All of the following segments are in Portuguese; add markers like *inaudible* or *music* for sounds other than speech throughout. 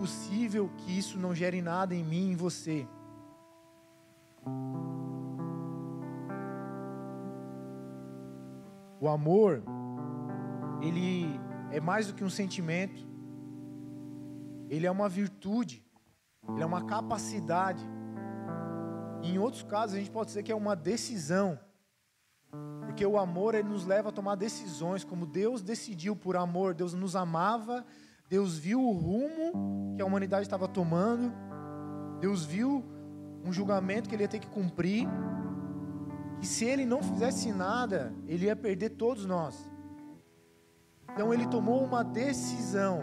impossível que isso não gere nada em mim e em você. O amor, ele é mais do que um sentimento, ele é uma virtude, ele é uma capacidade. Em outros casos, a gente pode dizer que é uma decisão. Porque o amor ele nos leva a tomar decisões, como Deus decidiu por amor, Deus nos amava, Deus viu o rumo que a humanidade estava tomando, Deus viu um julgamento que ele ia ter que cumprir, que se ele não fizesse nada, ele ia perder todos nós. Então ele tomou uma decisão.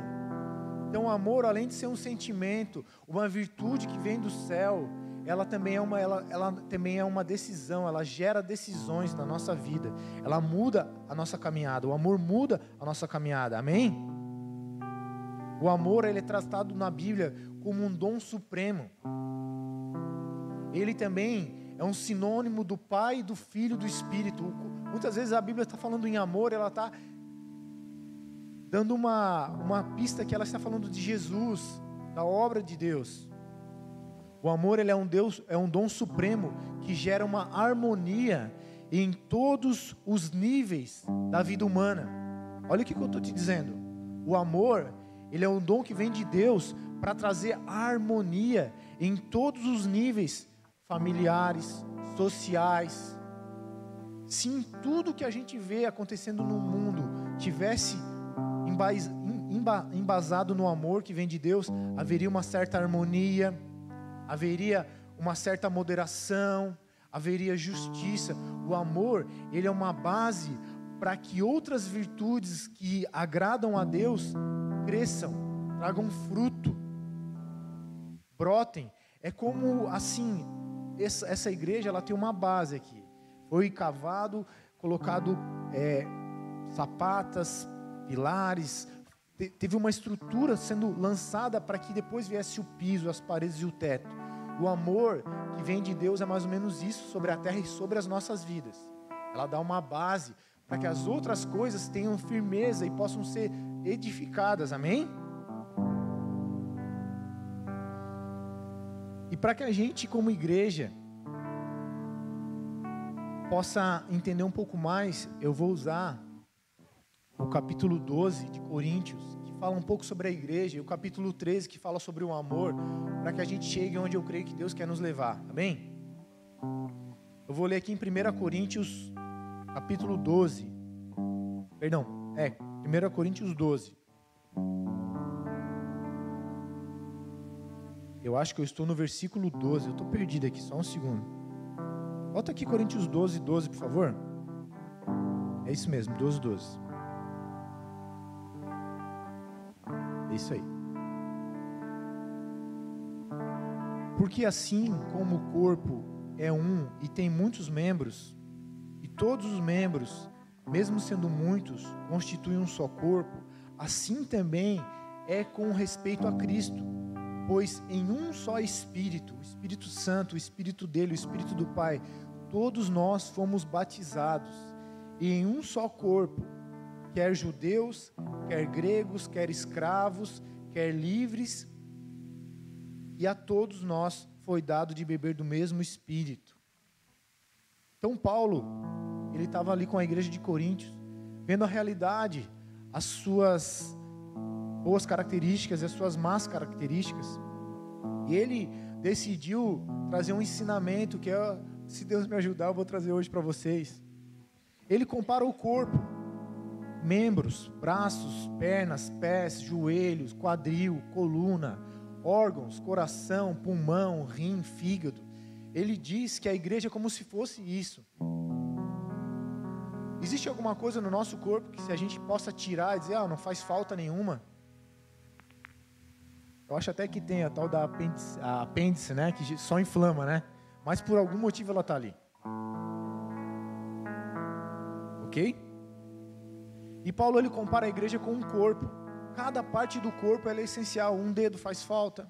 Então o amor, além de ser um sentimento, uma virtude que vem do céu, ela também é uma, ela, ela também é uma decisão, ela gera decisões na nossa vida. Ela muda a nossa caminhada. O amor muda a nossa caminhada. Amém? O amor ele é tratado na Bíblia como um dom supremo. Ele também é um sinônimo do Pai, do Filho e do Espírito. Muitas vezes a Bíblia está falando em amor, ela está dando uma, uma pista que ela está falando de Jesus, da obra de Deus. O amor ele é um Deus, é um dom supremo que gera uma harmonia em todos os níveis da vida humana. Olha o que eu estou te dizendo. O amor ele é um dom que vem de Deus para trazer harmonia em todos os níveis familiares, sociais. Se em tudo que a gente vê acontecendo no mundo tivesse embasado no amor que vem de Deus, haveria uma certa harmonia, haveria uma certa moderação, haveria justiça. O amor, ele é uma base para que outras virtudes que agradam a Deus cresçam, tragam fruto, brotem. É como assim, essa, igreja ela tem uma base aqui. Foi cavado, colocado é, sapatas, pilares, te, teve uma estrutura sendo lançada para que depois viesse o piso, as paredes e o teto. O amor que vem de Deus é mais ou menos isso sobre a terra e sobre as nossas vidas. Ela dá uma base para que as outras coisas tenham firmeza e possam ser edificadas. Amém? E para que a gente, como igreja, possa entender um pouco mais, eu vou usar o capítulo 12 de Coríntios, que fala um pouco sobre a igreja, e o capítulo 13, que fala sobre o amor, para que a gente chegue onde eu creio que Deus quer nos levar. Amém? Eu vou ler aqui em 1 Coríntios, capítulo 12. Perdão, é, 1 Coríntios 12. Eu acho que eu estou no versículo 12. Eu estou perdido aqui, só um segundo. Volta aqui Coríntios 12, 12, por favor. É isso mesmo, 12, 12. isso aí. Porque assim como o corpo é um e tem muitos membros, e todos os membros, mesmo sendo muitos, constituem um só corpo, assim também é com respeito a Cristo. Pois em um só Espírito, o Espírito Santo, o Espírito dele, o Espírito do Pai, todos nós fomos batizados, e em um só corpo quer judeus, quer gregos, quer escravos, quer livres, e a todos nós foi dado de beber do mesmo espírito. Então Paulo, ele estava ali com a igreja de Coríntios, vendo a realidade, as suas boas características e as suas más características. E ele decidiu trazer um ensinamento que é, se Deus me ajudar, eu vou trazer hoje para vocês. Ele compara o corpo membros, braços, pernas, pés, joelhos, quadril, coluna, órgãos, coração, pulmão, rim, fígado. Ele diz que a igreja é como se fosse isso. Existe alguma coisa no nosso corpo que se a gente possa tirar e dizer, ah, não faz falta nenhuma? Eu acho até que tem a tal da apêndice, a apêndice né, que só inflama, né? Mas por algum motivo ela está ali. Ok? E Paulo ele compara a igreja com um corpo. Cada parte do corpo é essencial. Um dedo faz falta,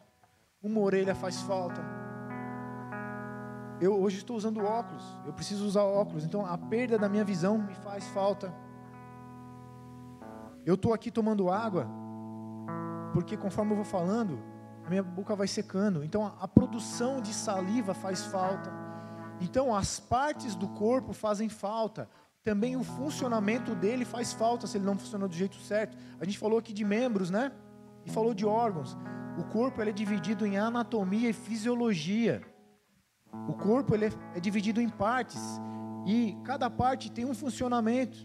uma orelha faz falta. Eu hoje estou usando óculos, eu preciso usar óculos, então a perda da minha visão me faz falta. Eu estou aqui tomando água, porque conforme eu vou falando, a minha boca vai secando. Então a, a produção de saliva faz falta. Então as partes do corpo fazem falta. Também o funcionamento dele faz falta se ele não funciona do jeito certo. A gente falou aqui de membros, né? E falou de órgãos. O corpo é dividido em anatomia e fisiologia. O corpo ele é, é dividido em partes e cada parte tem um funcionamento.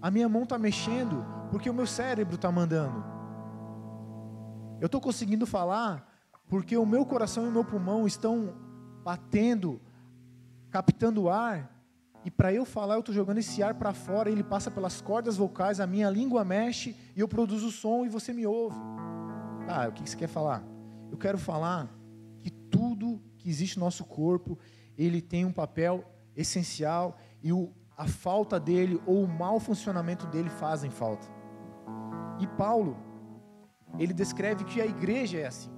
A minha mão está mexendo porque o meu cérebro está mandando. Eu estou conseguindo falar porque o meu coração e o meu pulmão estão batendo, captando ar. E para eu falar, eu estou jogando esse ar para fora, ele passa pelas cordas vocais, a minha língua mexe e eu produzo som e você me ouve. Tá, o que você quer falar? Eu quero falar que existe no nosso corpo, ele tem um papel essencial e o, a falta dele ou o mau funcionamento dele fazem falta. E Paulo, ele descreve que a igreja é assim.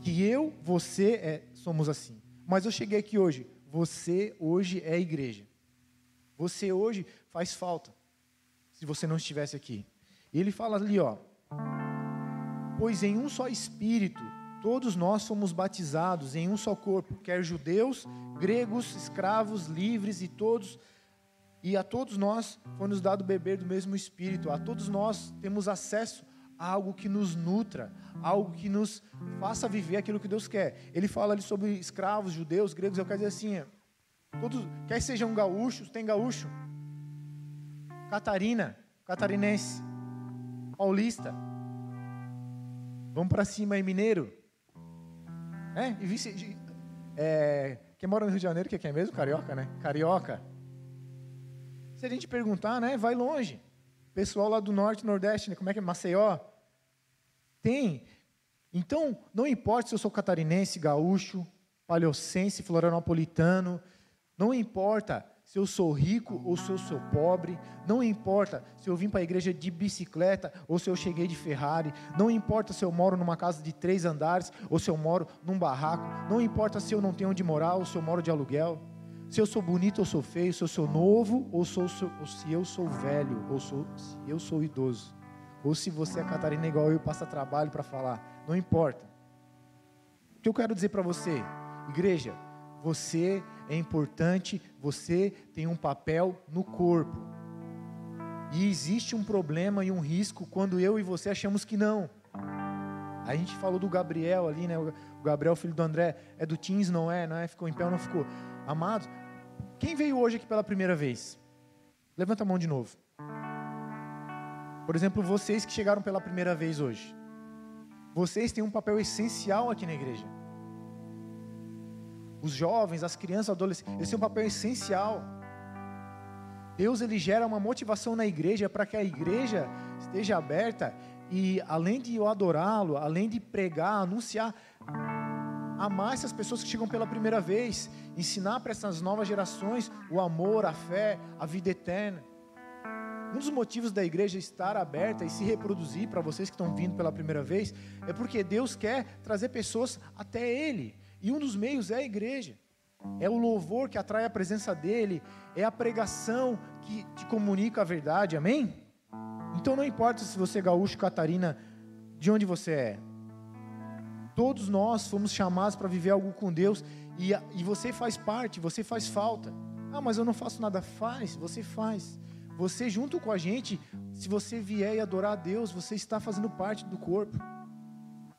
Que eu, você é, somos assim. Mas eu cheguei aqui hoje. Você hoje é a igreja. Você hoje faz falta. Se você não estivesse aqui. Ele fala ali, ó. Pois em um só espírito todos nós somos batizados em um só corpo, quer judeus, gregos, escravos, livres e todos e a todos nós foi nos dado beber do mesmo espírito. A todos nós temos acesso a algo que nos nutra, algo que nos faça viver aquilo que Deus quer. Ele fala ali sobre escravos, judeus, gregos, eu quero dizer assim, todos, quer sejam gaúchos, tem gaúcho. Catarina, catarinense, paulista. Vamos para cima aí, mineiro. É, e vice, é, quem mora no Rio de Janeiro, que é mesmo? Carioca, né? Carioca. Se a gente perguntar, né? Vai longe. Pessoal lá do norte, nordeste, né? como é que é? Maceió. Tem. Então, não importa se eu sou catarinense, gaúcho, paliocense, florianopolitano, não importa se eu sou rico ou se eu sou pobre, não importa se eu vim para a igreja de bicicleta ou se eu cheguei de Ferrari, não importa se eu moro numa casa de três andares ou se eu moro num barraco, não importa se eu não tenho onde morar ou se eu moro de aluguel, se eu sou bonito ou sou feio, se eu sou novo ou, sou, ou se eu sou velho ou sou, se eu sou idoso, ou se você é Catarina igual eu e passa trabalho para falar, não importa. O que eu quero dizer para você, igreja, você é importante, você tem um papel no corpo. E existe um problema e um risco quando eu e você achamos que não. A gente falou do Gabriel ali, né? O Gabriel, filho do André, é do Teams, não é? Não é? Ficou em pé ou não ficou? Amados, quem veio hoje aqui pela primeira vez? Levanta a mão de novo. Por exemplo, vocês que chegaram pela primeira vez hoje. Vocês têm um papel essencial aqui na igreja os jovens, as crianças, adolescentes, eles têm um papel essencial. Deus ele gera uma motivação na igreja para que a igreja esteja aberta e além de eu adorá-lo, além de pregar, anunciar, amar essas pessoas que chegam pela primeira vez, ensinar para essas novas gerações o amor, a fé, a vida eterna. Um dos motivos da igreja estar aberta e se reproduzir para vocês que estão vindo pela primeira vez é porque Deus quer trazer pessoas até Ele. E um dos meios é a igreja. É o louvor que atrai a presença dele, é a pregação que te comunica a verdade, amém? Então não importa se você é gaúcho, Catarina, de onde você é. Todos nós fomos chamados para viver algo com Deus e, e você faz parte, você faz falta. Ah, mas eu não faço nada. Faz, você faz. Você junto com a gente, se você vier e adorar a Deus, você está fazendo parte do corpo.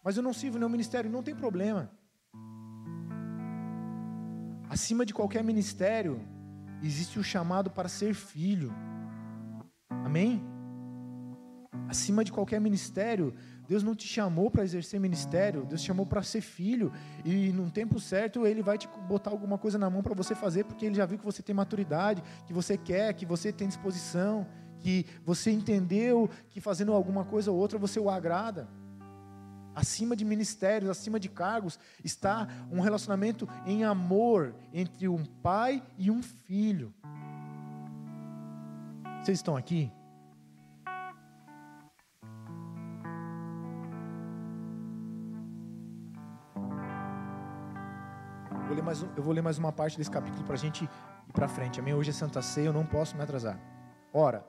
Mas eu não sirvo nenhum ministério, não tem problema. Acima de qualquer ministério, existe o chamado para ser filho. Amém? Acima de qualquer ministério, Deus não te chamou para exercer ministério, Deus te chamou para ser filho. E no tempo certo, Ele vai te botar alguma coisa na mão para você fazer, porque Ele já viu que você tem maturidade, que você quer, que você tem disposição, que você entendeu que fazendo alguma coisa ou outra você o agrada acima de ministérios, acima de cargos, está um relacionamento em amor entre um pai e um filho. Vocês estão aqui? Vou ler mais eu vou ler mais uma parte desse capítulo para a gente ir para frente. Amém? Hoje é Santa Ceia, eu não posso me atrasar. Ora,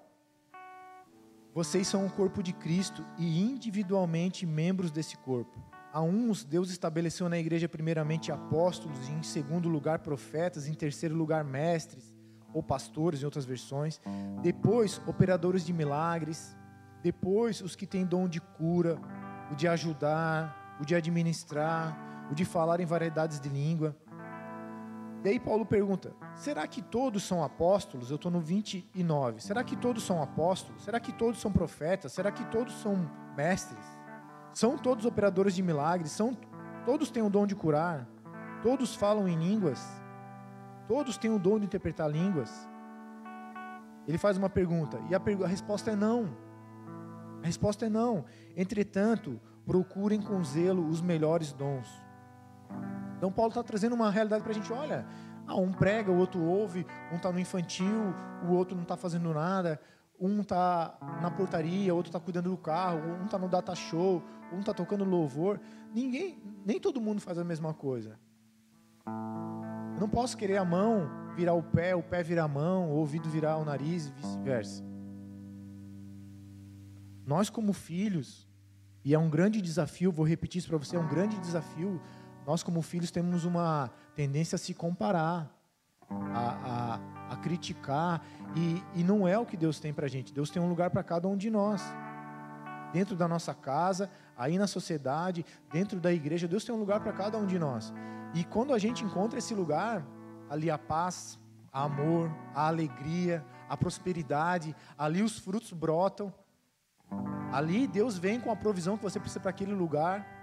vocês são o corpo de Cristo e individualmente membros desse corpo. A uns, Deus estabeleceu na igreja primeiramente apóstolos, em segundo lugar profetas, em terceiro lugar mestres ou pastores, em outras versões. Depois, operadores de milagres. Depois, os que têm dom de cura, o de ajudar, o de administrar, o de falar em variedades de língua. E aí Paulo pergunta: será que todos são apóstolos? Eu estou no 29. Será que todos são apóstolos? Será que todos são profetas? Será que todos são mestres? São todos operadores de milagres? São todos têm o dom de curar? Todos falam em línguas? Todos têm o dom de interpretar línguas? Ele faz uma pergunta e a, pergu a resposta é não. A resposta é não. Entretanto, procurem com zelo os melhores dons então Paulo está trazendo uma realidade para a gente, olha, ah, um prega, o outro ouve, um está no infantil, o outro não está fazendo nada, um está na portaria, o outro está cuidando do carro, um está no data show, um está tocando louvor. Ninguém, nem todo mundo faz a mesma coisa. Eu não posso querer a mão virar o pé, o pé virar a mão, o ouvido virar o nariz e vice-versa. Nós como filhos, e é um grande desafio, vou repetir isso para você, é um grande desafio nós, como filhos, temos uma tendência a se comparar, a, a, a criticar, e, e não é o que Deus tem para a gente. Deus tem um lugar para cada um de nós. Dentro da nossa casa, aí na sociedade, dentro da igreja, Deus tem um lugar para cada um de nós. E quando a gente encontra esse lugar, ali a paz, a amor, a alegria, a prosperidade, ali os frutos brotam. Ali Deus vem com a provisão que você precisa para aquele lugar.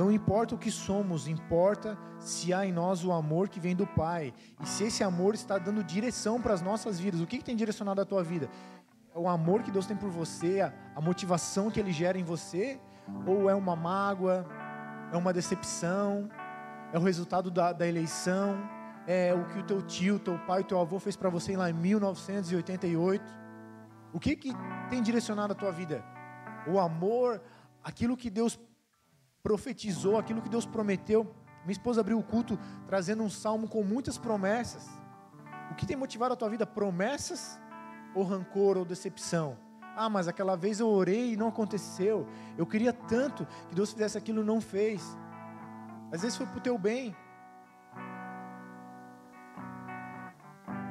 Não importa o que somos, importa se há em nós o amor que vem do Pai. E se esse amor está dando direção para as nossas vidas. O que, que tem direcionado a tua vida? O amor que Deus tem por você, a motivação que Ele gera em você? Ou é uma mágoa? É uma decepção? É o resultado da, da eleição? É o que o teu tio, teu pai, teu avô fez para você lá em 1988? O que, que tem direcionado a tua vida? O amor, aquilo que Deus profetizou aquilo que Deus prometeu. Minha esposa abriu o culto trazendo um salmo com muitas promessas. O que tem motivado a tua vida? Promessas ou rancor ou decepção? Ah, mas aquela vez eu orei e não aconteceu. Eu queria tanto que Deus fizesse aquilo e não fez. Às vezes foi para o teu bem.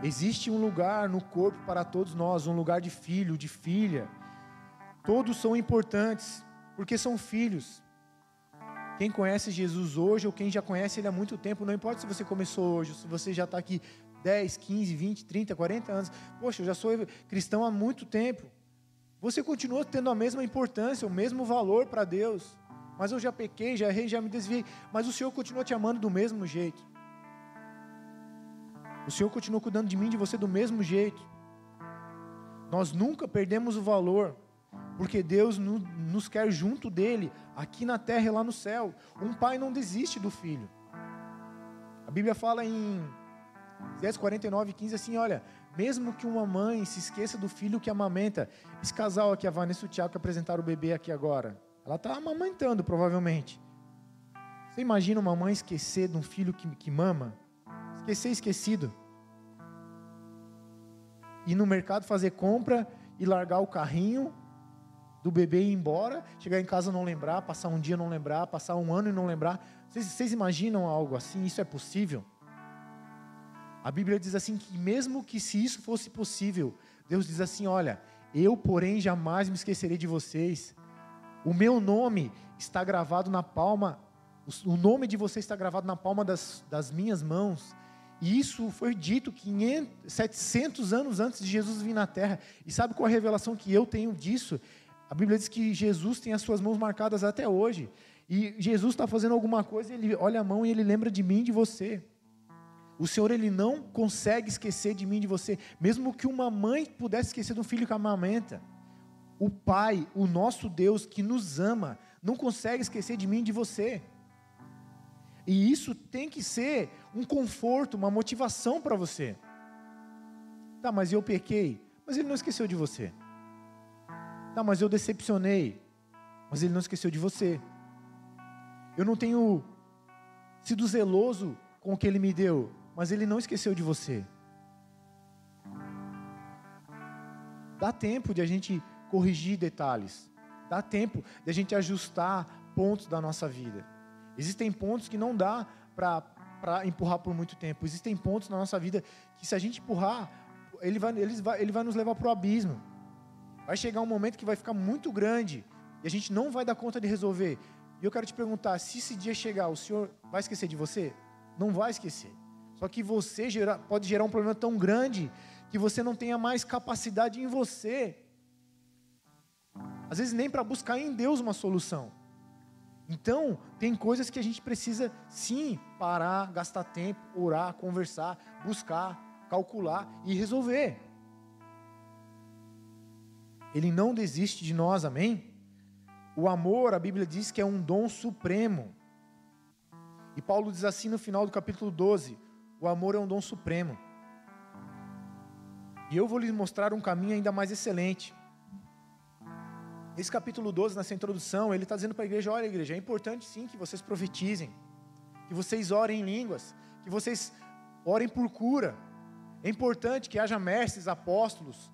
Existe um lugar no corpo para todos nós, um lugar de filho, de filha. Todos são importantes, porque são filhos. Quem conhece Jesus hoje ou quem já conhece Ele há muito tempo, não importa se você começou hoje, se você já está aqui 10, 15, 20, 30, 40 anos. Poxa, eu já sou cristão há muito tempo. Você continua tendo a mesma importância, o mesmo valor para Deus. Mas eu já pequei, já errei, já me desviei. Mas o Senhor continua te amando do mesmo jeito. O Senhor continua cuidando de mim, de você do mesmo jeito. Nós nunca perdemos o valor porque Deus nos quer junto dele, aqui na terra e lá no céu. Um pai não desiste do filho. A Bíblia fala em Isaías 49, 15 assim: olha, mesmo que uma mãe se esqueça do filho que amamenta, esse casal aqui, a Vanessa e o Tiago, que apresentaram o bebê aqui agora, ela está amamentando provavelmente. Você imagina uma mãe esquecer de um filho que, que mama? Esquecer esquecido. Ir no mercado fazer compra e largar o carrinho do bebê ir embora, chegar em casa não lembrar, passar um dia não lembrar, passar um ano e não lembrar. Vocês, vocês imaginam algo assim? Isso é possível? A Bíblia diz assim que mesmo que se isso fosse possível, Deus diz assim: olha, eu porém jamais me esquecerei de vocês. O meu nome está gravado na palma, o nome de vocês está gravado na palma das, das minhas mãos. E isso foi dito 500, 700 anos antes de Jesus vir na terra. E sabe qual a revelação que eu tenho disso? A Bíblia diz que Jesus tem as suas mãos marcadas até hoje. E Jesus está fazendo alguma coisa, ele olha a mão e ele lembra de mim e de você. O Senhor ele não consegue esquecer de mim e de você, mesmo que uma mãe pudesse esquecer um filho que amamenta. O Pai, o nosso Deus que nos ama, não consegue esquecer de mim e de você. E isso tem que ser um conforto, uma motivação para você. Tá, mas eu pequei, mas ele não esqueceu de você. Tá, mas eu decepcionei. Mas ele não esqueceu de você. Eu não tenho sido zeloso com o que ele me deu, mas ele não esqueceu de você. dá tempo de a gente corrigir detalhes. Dá tempo de a gente ajustar pontos da nossa vida. Existem pontos que não dá para empurrar por muito tempo. Existem pontos na nossa vida que, se a gente empurrar, ele vai, ele vai, ele vai nos levar para o abismo. Vai chegar um momento que vai ficar muito grande e a gente não vai dar conta de resolver. E eu quero te perguntar: se esse dia chegar, o Senhor vai esquecer de você? Não vai esquecer. Só que você gera, pode gerar um problema tão grande que você não tenha mais capacidade em você. Às vezes nem para buscar em Deus uma solução. Então, tem coisas que a gente precisa sim parar, gastar tempo, orar, conversar, buscar, calcular e resolver. Ele não desiste de nós, amém? O amor, a Bíblia diz que é um dom supremo. E Paulo diz assim no final do capítulo 12: o amor é um dom supremo. E eu vou lhes mostrar um caminho ainda mais excelente. Esse capítulo 12, nessa introdução, ele está dizendo para a igreja: olha, igreja, é importante sim que vocês profetizem, que vocês orem em línguas, que vocês orem por cura. É importante que haja mestres, apóstolos,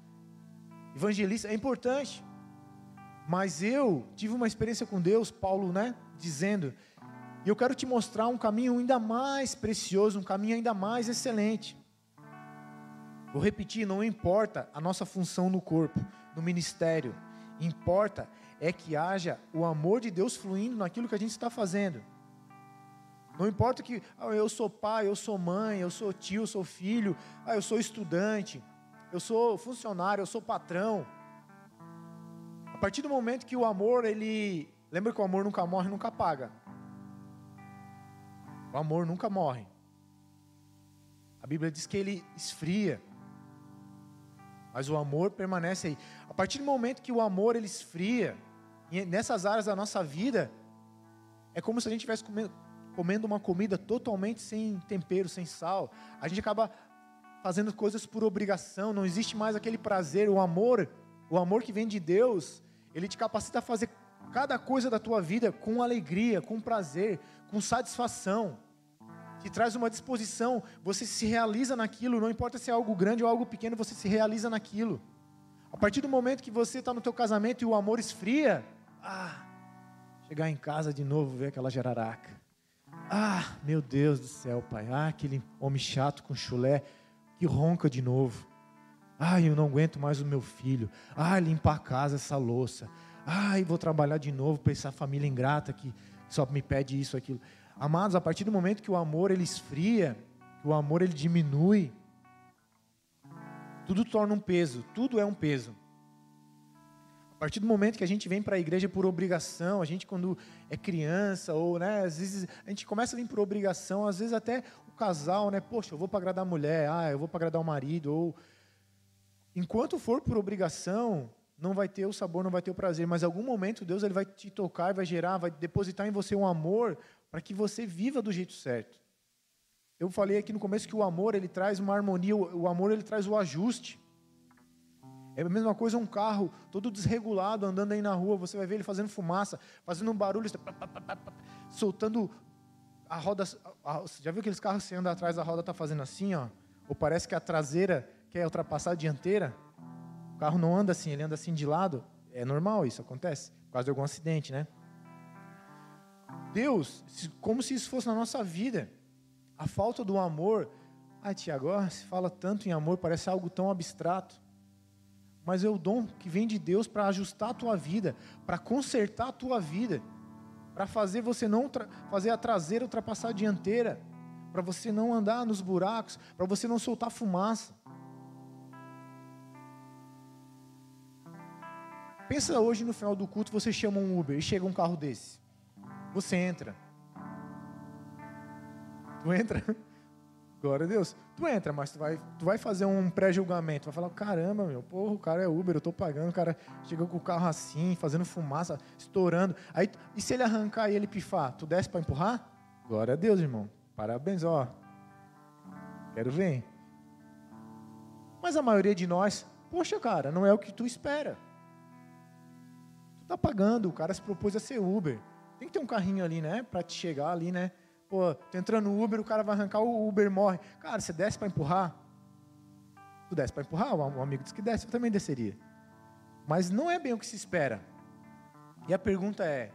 evangelistas, é importante. Mas eu tive uma experiência com Deus, Paulo, né, dizendo e eu quero te mostrar um caminho ainda mais precioso, um caminho ainda mais excelente. Vou repetir, não importa a nossa função no corpo, no ministério, importa é que haja o amor de Deus fluindo naquilo que a gente está fazendo. Não importa que ah, eu sou pai, eu sou mãe, eu sou tio, eu sou filho, ah, eu sou estudante, eu sou funcionário, eu sou patrão. A partir do momento que o amor, ele. Lembra que o amor nunca morre, nunca apaga. O amor nunca morre. A Bíblia diz que ele esfria. Mas o amor permanece aí. A partir do momento que o amor ele esfria, nessas áreas da nossa vida, é como se a gente estivesse comendo uma comida totalmente sem tempero, sem sal. A gente acaba fazendo coisas por obrigação, não existe mais aquele prazer, o amor, o amor que vem de Deus, ele te capacita a fazer cada coisa da tua vida com alegria, com prazer, com satisfação te traz uma disposição, você se realiza naquilo, não importa se é algo grande ou algo pequeno, você se realiza naquilo. A partir do momento que você está no teu casamento e o amor esfria, ah, chegar em casa de novo, ver aquela jararaca. Ah, meu Deus do céu, pai, ah, aquele homem chato com chulé que ronca de novo. Ah, eu não aguento mais o meu filho. Ah, limpar a casa, essa louça. Ah, vou trabalhar de novo para essa família ingrata que só me pede isso, aquilo. Amados, a partir do momento que o amor ele esfria, que o amor ele diminui, tudo torna um peso, tudo é um peso. A partir do momento que a gente vem para a igreja por obrigação, a gente quando é criança ou, né, às vezes a gente começa a vir por obrigação, às vezes até casal, né, poxa, eu vou para agradar a mulher, ah, eu vou para agradar o marido ou enquanto for por obrigação, não vai ter o sabor, não vai ter o prazer, mas em algum momento Deus ele vai te tocar, vai gerar, vai depositar em você um amor para que você viva do jeito certo. Eu falei aqui no começo que o amor ele traz uma harmonia, o amor ele traz o ajuste. É a mesma coisa um carro todo desregulado andando aí na rua, você vai ver ele fazendo fumaça, fazendo um barulho, soltando a roda. Já viu aqueles carros que você anda atrás, a roda está fazendo assim, ó? Ou parece que a traseira quer ultrapassar a dianteira? O carro não anda assim, ele anda assim de lado. É normal isso, acontece, por causa de algum acidente, né? Deus, como se isso fosse na nossa vida. A falta do amor. Ah, Tiago, se fala tanto em amor, parece algo tão abstrato. Mas é o dom que vem de Deus para ajustar a tua vida, para consertar a tua vida, para fazer você não fazer a traseira ultrapassar a dianteira, para você não andar nos buracos, para você não soltar fumaça. Pensa hoje no final do culto, você chama um Uber e chega um carro desse. Você entra. Tu entra. Glória a Deus. Tu entra, mas tu vai, tu vai fazer um pré-julgamento. Vai falar, caramba, meu, porra, o cara é Uber, eu tô pagando, o cara chega com o carro assim, fazendo fumaça, estourando. Aí, e se ele arrancar e ele pifar, tu desce para empurrar? Glória a Deus, irmão. Parabéns, ó. Quero ver. Mas a maioria de nós, poxa, cara, não é o que tu espera. Tu tá pagando, o cara se propôs a ser Uber. Tem que ter um carrinho ali, né? Para te chegar ali, né? Pô, tu entrando no Uber, o cara vai arrancar, o Uber morre. Cara, você desce para empurrar? Tu desce para empurrar? O amigo disse que desce, eu também desceria. Mas não é bem o que se espera. E a pergunta é: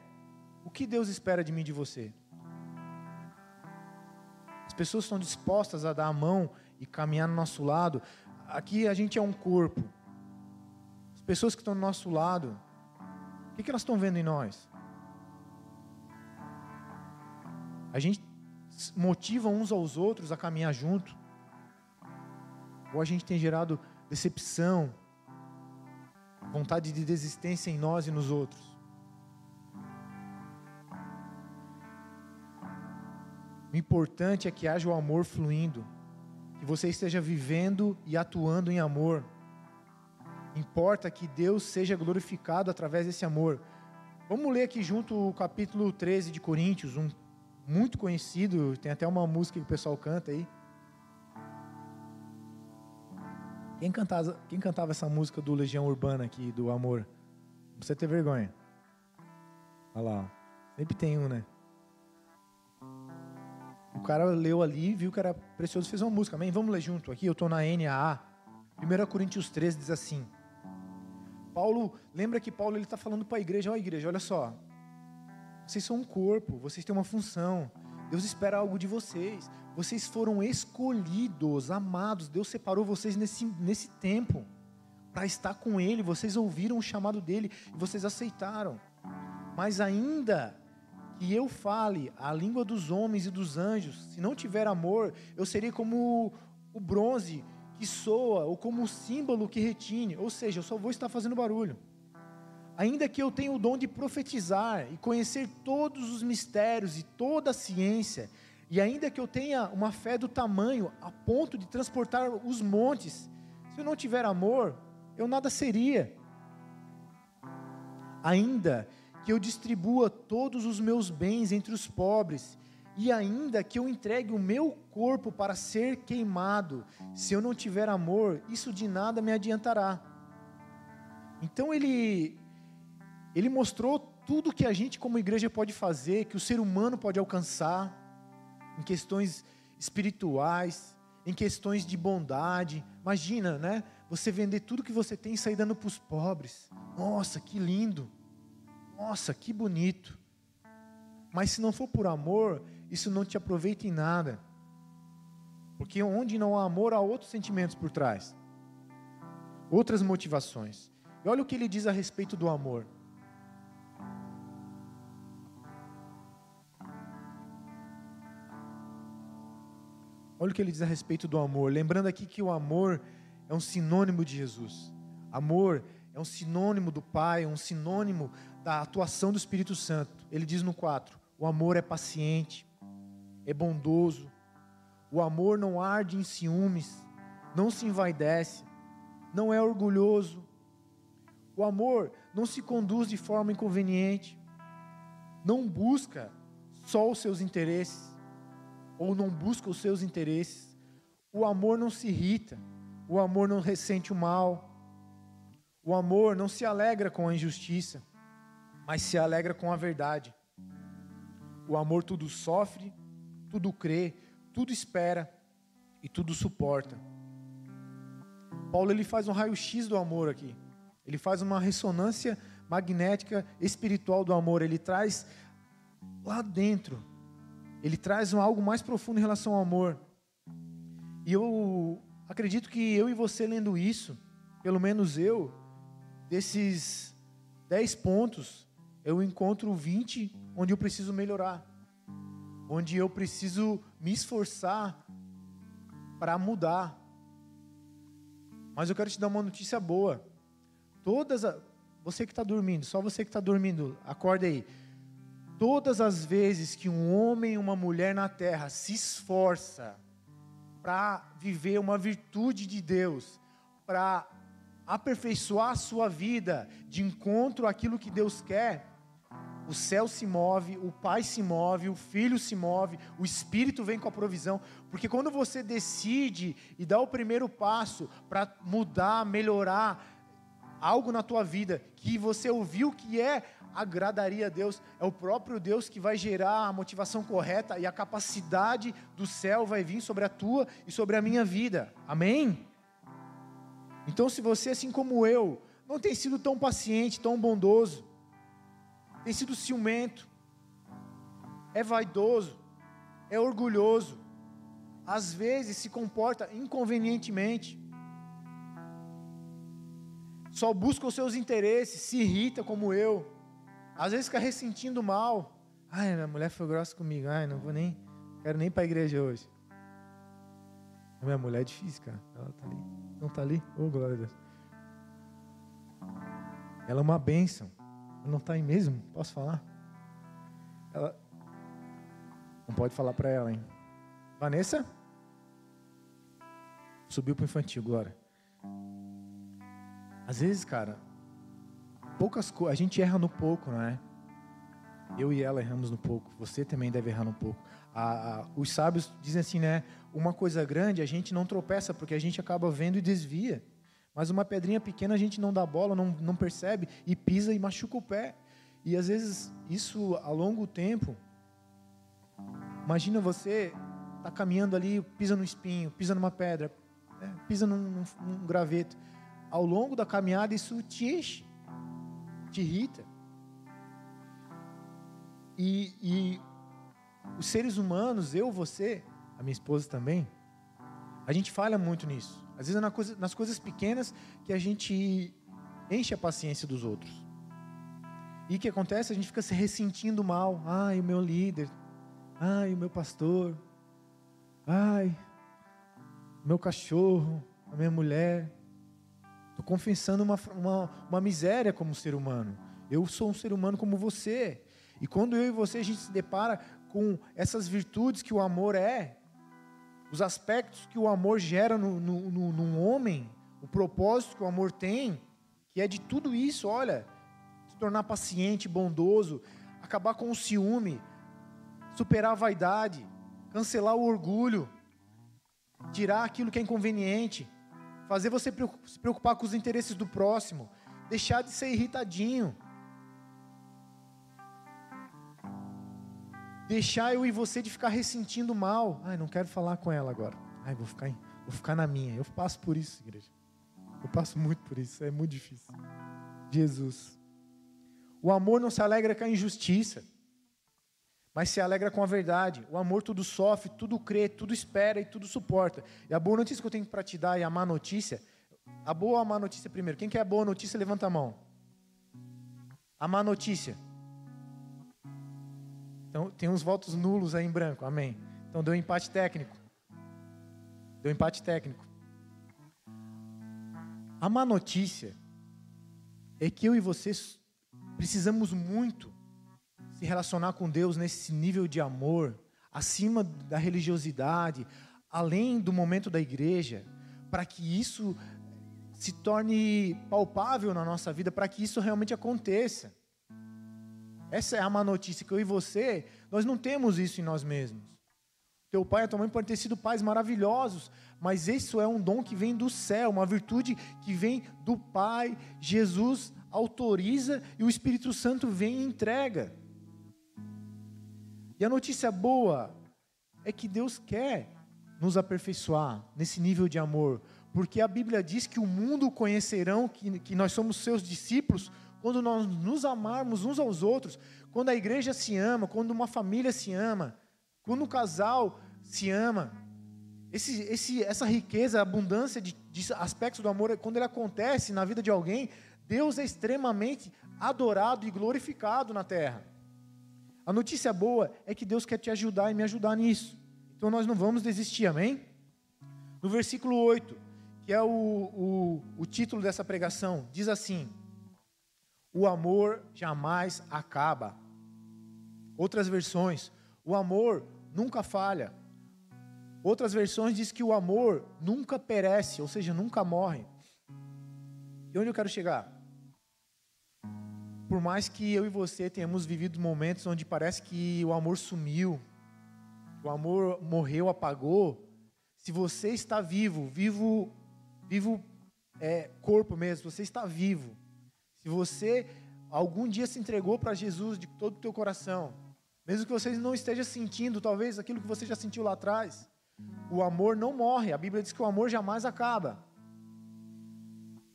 o que Deus espera de mim e de você? As pessoas estão dispostas a dar a mão e caminhar no nosso lado. Aqui a gente é um corpo. As pessoas que estão do nosso lado, o que, que elas estão vendo em nós? A gente motiva uns aos outros a caminhar junto? Ou a gente tem gerado decepção, vontade de desistência em nós e nos outros? O importante é que haja o amor fluindo, que você esteja vivendo e atuando em amor. Importa que Deus seja glorificado através desse amor. Vamos ler aqui junto o capítulo 13 de Coríntios, um muito conhecido, tem até uma música que o pessoal canta aí. Quem cantava, quem cantava essa música do Legião Urbana aqui, do amor? Não precisa ter vergonha. Olha lá, sempre tem um, né? O cara leu ali, viu que era precioso, fez uma música. Amém? Vamos ler junto aqui. Eu estou na NAA. 1 Coríntios 13 diz assim. Paulo, lembra que Paulo ele está falando para a igreja, ó igreja, olha só. Vocês são um corpo, vocês têm uma função. Deus espera algo de vocês. Vocês foram escolhidos, amados. Deus separou vocês nesse, nesse tempo para estar com Ele. Vocês ouviram o chamado dele e vocês aceitaram. Mas ainda que eu fale a língua dos homens e dos anjos, se não tiver amor, eu serei como o bronze que soa, ou como o símbolo que retine, ou seja, eu só vou estar fazendo barulho. Ainda que eu tenha o dom de profetizar e conhecer todos os mistérios e toda a ciência, e ainda que eu tenha uma fé do tamanho a ponto de transportar os montes, se eu não tiver amor, eu nada seria. Ainda que eu distribua todos os meus bens entre os pobres, e ainda que eu entregue o meu corpo para ser queimado, se eu não tiver amor, isso de nada me adiantará. Então ele ele mostrou tudo que a gente como igreja pode fazer, que o ser humano pode alcançar em questões espirituais, em questões de bondade. Imagina, né? Você vender tudo que você tem e sair dando para os pobres. Nossa, que lindo! Nossa, que bonito. Mas se não for por amor, isso não te aproveita em nada. Porque onde não há amor, há outros sentimentos por trás. Outras motivações. E olha o que ele diz a respeito do amor. Olha o que ele diz a respeito do amor. Lembrando aqui que o amor é um sinônimo de Jesus. Amor é um sinônimo do Pai, um sinônimo da atuação do Espírito Santo. Ele diz no 4: o amor é paciente, é bondoso, o amor não arde em ciúmes, não se envaidece, não é orgulhoso. O amor não se conduz de forma inconveniente, não busca só os seus interesses, ou não busca os seus interesses. O amor não se irrita, o amor não ressente o mal, o amor não se alegra com a injustiça, mas se alegra com a verdade. O amor tudo sofre, tudo crê, tudo espera e tudo suporta. Paulo ele faz um raio-x do amor aqui. Ele faz uma ressonância magnética espiritual do amor. Ele traz lá dentro. Ele traz um algo mais profundo em relação ao amor. E eu acredito que eu e você lendo isso, pelo menos eu, desses dez pontos, eu encontro 20 onde eu preciso melhorar, onde eu preciso me esforçar para mudar. Mas eu quero te dar uma notícia boa. Todas a, você que está dormindo, só você que está dormindo, acorda aí. Todas as vezes que um homem e uma mulher na terra se esforça para viver uma virtude de Deus, para aperfeiçoar a sua vida de encontro àquilo que Deus quer, o céu se move, o Pai se move, o Filho se move, o Espírito vem com a provisão, porque quando você decide e dá o primeiro passo para mudar, melhorar algo na tua vida, que você ouviu que é agradaria a Deus, é o próprio Deus que vai gerar a motivação correta e a capacidade do céu vai vir sobre a tua e sobre a minha vida. Amém? Então, se você, assim como eu, não tem sido tão paciente, tão bondoso, tem sido ciumento, é vaidoso, é orgulhoso, às vezes se comporta inconvenientemente, só busca os seus interesses, se irrita como eu, às vezes fica ressentindo mal. Ai, minha mulher foi grossa comigo, ai, não vou nem, quero nem para a igreja hoje. Minha mulher é difícil, cara. Ela tá ali. Não tá ali? Oh, glória a Deus. Ela é uma bênção. Ela não está aí mesmo? Posso falar? Ela. Não pode falar para ela, hein? Vanessa? Subiu para o infantil, glória. Às vezes, cara, poucas coisas. A gente erra no pouco, não é? Eu e ela erramos no pouco. Você também deve errar no pouco. A, a, os sábios dizem assim, né? Uma coisa grande a gente não tropeça porque a gente acaba vendo e desvia. Mas uma pedrinha pequena a gente não dá bola, não, não percebe e pisa e machuca o pé. E às vezes isso a longo tempo. Imagina você tá caminhando ali, pisa no espinho, pisa numa pedra, né? pisa num, num, num graveto. Ao longo da caminhada isso te enche, te irrita. E, e os seres humanos, eu, você, a minha esposa também, a gente falha muito nisso. Às vezes é nas coisas pequenas que a gente enche a paciência dos outros. E o que acontece? A gente fica se ressentindo mal. Ai, o meu líder. Ai, o meu pastor. Ai, meu cachorro, a minha mulher. Confessando uma, uma, uma miséria como ser humano. Eu sou um ser humano como você. E quando eu e você a gente se depara com essas virtudes que o amor é, os aspectos que o amor gera no, no, no, num homem, o propósito que o amor tem, que é de tudo isso, olha, se tornar paciente, bondoso, acabar com o ciúme, superar a vaidade, cancelar o orgulho, tirar aquilo que é inconveniente, fazer você se preocupar com os interesses do próximo, deixar de ser irritadinho. deixar eu e você de ficar ressentindo mal. Ai, não quero falar com ela agora. Ai, vou ficar, vou ficar na minha. Eu passo por isso, igreja. Eu passo muito por isso, é muito difícil. Jesus. O amor não se alegra com a injustiça, mas se alegra com a verdade. O amor tudo sofre, tudo crê, tudo espera e tudo suporta. E a boa notícia que eu tenho para te dar e a má notícia, a boa ou a má notícia primeiro? Quem quer a boa notícia, levanta a mão. A má notícia. Então, tem uns votos nulos aí em branco. Amém. Então, deu empate técnico. Deu empate técnico. A má notícia é que eu e vocês precisamos muito se relacionar com Deus nesse nível de amor, acima da religiosidade, além do momento da igreja, para que isso se torne palpável na nossa vida, para que isso realmente aconteça. Essa é a má notícia que eu e você, nós não temos isso em nós mesmos. Teu pai e tua mãe podem ter sido pais maravilhosos, mas isso é um dom que vem do céu, uma virtude que vem do Pai. Jesus autoriza e o Espírito Santo vem e entrega. E a notícia boa é que Deus quer nos aperfeiçoar nesse nível de amor, porque a Bíblia diz que o mundo conhecerão que, que nós somos seus discípulos quando nós nos amarmos uns aos outros, quando a igreja se ama, quando uma família se ama, quando um casal se ama, esse, esse, essa riqueza, abundância de, de aspectos do amor, quando ele acontece na vida de alguém, Deus é extremamente adorado e glorificado na terra. A notícia boa é que Deus quer te ajudar e me ajudar nisso. Então nós não vamos desistir, amém? No versículo 8, que é o, o, o título dessa pregação, diz assim: o amor jamais acaba. Outras versões, o amor nunca falha. Outras versões diz que o amor nunca perece, ou seja, nunca morre. E onde eu quero chegar? Por mais que eu e você tenhamos vivido momentos onde parece que o amor sumiu, o amor morreu, apagou, se você está vivo, vivo, vivo é, corpo mesmo, você está vivo, se você algum dia se entregou para Jesus de todo o teu coração, mesmo que você não esteja sentindo talvez aquilo que você já sentiu lá atrás, o amor não morre. A Bíblia diz que o amor jamais acaba.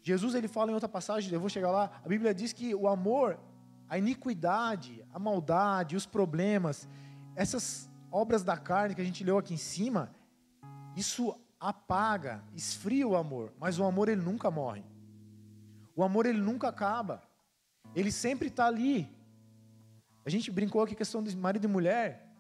Jesus ele fala em outra passagem, eu vou chegar lá, a Bíblia diz que o amor, a iniquidade, a maldade, os problemas, essas obras da carne que a gente leu aqui em cima, isso apaga, esfria o amor, mas o amor ele nunca morre. O amor ele nunca acaba. Ele sempre está ali. A gente brincou aqui questão de marido e mulher.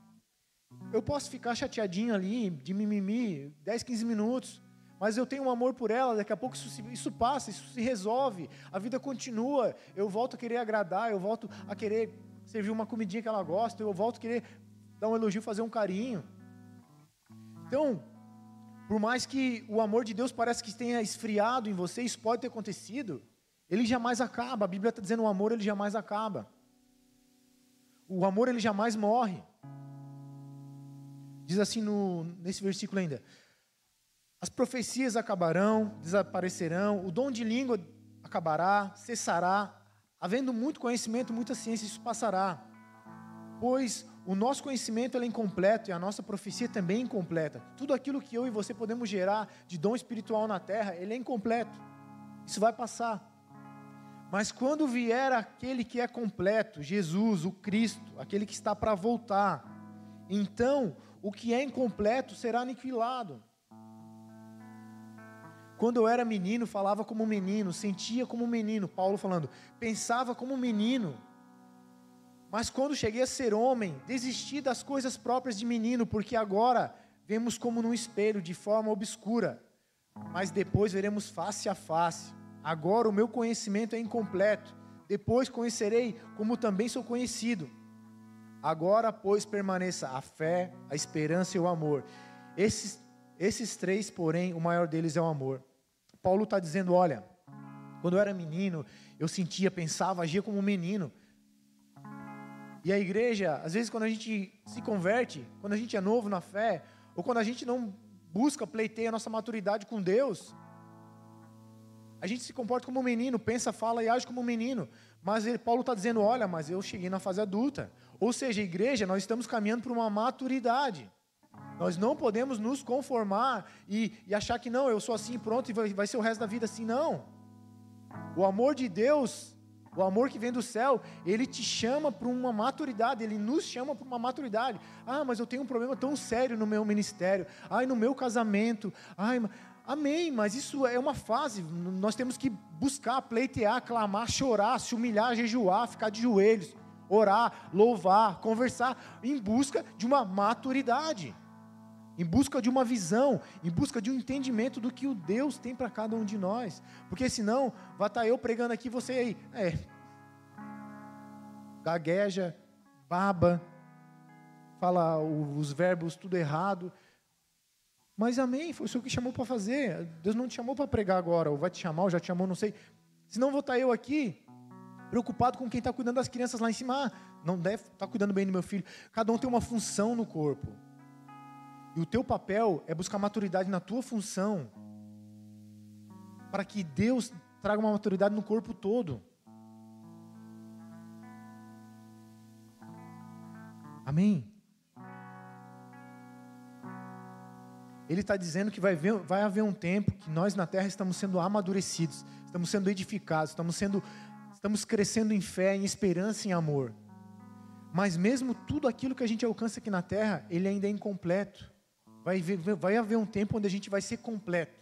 Eu posso ficar chateadinho ali, de mimimi, 10, 15 minutos mas eu tenho um amor por ela, daqui a pouco isso, isso, passa, isso se resolve, a vida continua, eu volto a querer agradar, eu volto a querer servir uma comidinha que ela gosta, eu volto a querer dar um elogio, fazer um carinho. Então, por mais que o amor de Deus parece que tenha esfriado em você, isso pode ter acontecido, ele jamais acaba, a Bíblia está dizendo o amor ele jamais acaba. O amor ele jamais morre. Diz assim no, nesse versículo ainda: as profecias acabarão, desaparecerão, o dom de língua acabará, cessará, havendo muito conhecimento, muita ciência, isso passará. Pois o nosso conhecimento é incompleto e a nossa profecia também é incompleta. Tudo aquilo que eu e você podemos gerar de dom espiritual na terra, ele é incompleto. Isso vai passar. Mas quando vier aquele que é completo, Jesus, o Cristo, aquele que está para voltar, então o que é incompleto será aniquilado. Quando eu era menino, falava como menino, sentia como menino. Paulo falando, pensava como menino. Mas quando cheguei a ser homem, desisti das coisas próprias de menino, porque agora vemos como num espelho, de forma obscura. Mas depois veremos face a face. Agora o meu conhecimento é incompleto. Depois conhecerei como também sou conhecido. Agora, pois, permaneça a fé, a esperança e o amor. Esses esses três, porém, o maior deles é o amor. Paulo está dizendo: olha, quando eu era menino, eu sentia, pensava, agia como um menino. E a igreja, às vezes, quando a gente se converte, quando a gente é novo na fé, ou quando a gente não busca, pleiteia a nossa maturidade com Deus, a gente se comporta como um menino, pensa, fala e age como um menino. Mas ele, Paulo está dizendo: olha, mas eu cheguei na fase adulta. Ou seja, igreja, nós estamos caminhando para uma maturidade. Nós não podemos nos conformar e, e achar que não, eu sou assim, pronto, e vai, vai ser o resto da vida assim. Não. O amor de Deus, o amor que vem do céu, ele te chama para uma maturidade, ele nos chama para uma maturidade. Ah, mas eu tenho um problema tão sério no meu ministério, ai, no meu casamento, ai, amém, mas isso é uma fase, nós temos que buscar, pleitear, clamar, chorar, se humilhar, jejuar, ficar de joelhos, orar, louvar, conversar, em busca de uma maturidade em busca de uma visão, em busca de um entendimento do que o Deus tem para cada um de nós. Porque senão, vai estar tá eu pregando aqui, você aí, é, gagueja, baba, fala os verbos tudo errado. Mas amém, foi o Senhor que chamou para fazer. Deus não te chamou para pregar agora, ou vai te chamar, ou já te chamou, não sei. Senão vou estar tá eu aqui, preocupado com quem está cuidando das crianças lá em cima. Ah, não deve estar tá cuidando bem do meu filho. Cada um tem uma função no corpo. E o teu papel é buscar maturidade na tua função, para que Deus traga uma maturidade no corpo todo. Amém? Ele está dizendo que vai, ver, vai haver um tempo que nós na terra estamos sendo amadurecidos, estamos sendo edificados, estamos, sendo, estamos crescendo em fé, em esperança, em amor. Mas mesmo tudo aquilo que a gente alcança aqui na terra, ele ainda é incompleto. Vai, vai haver um tempo onde a gente vai ser completo,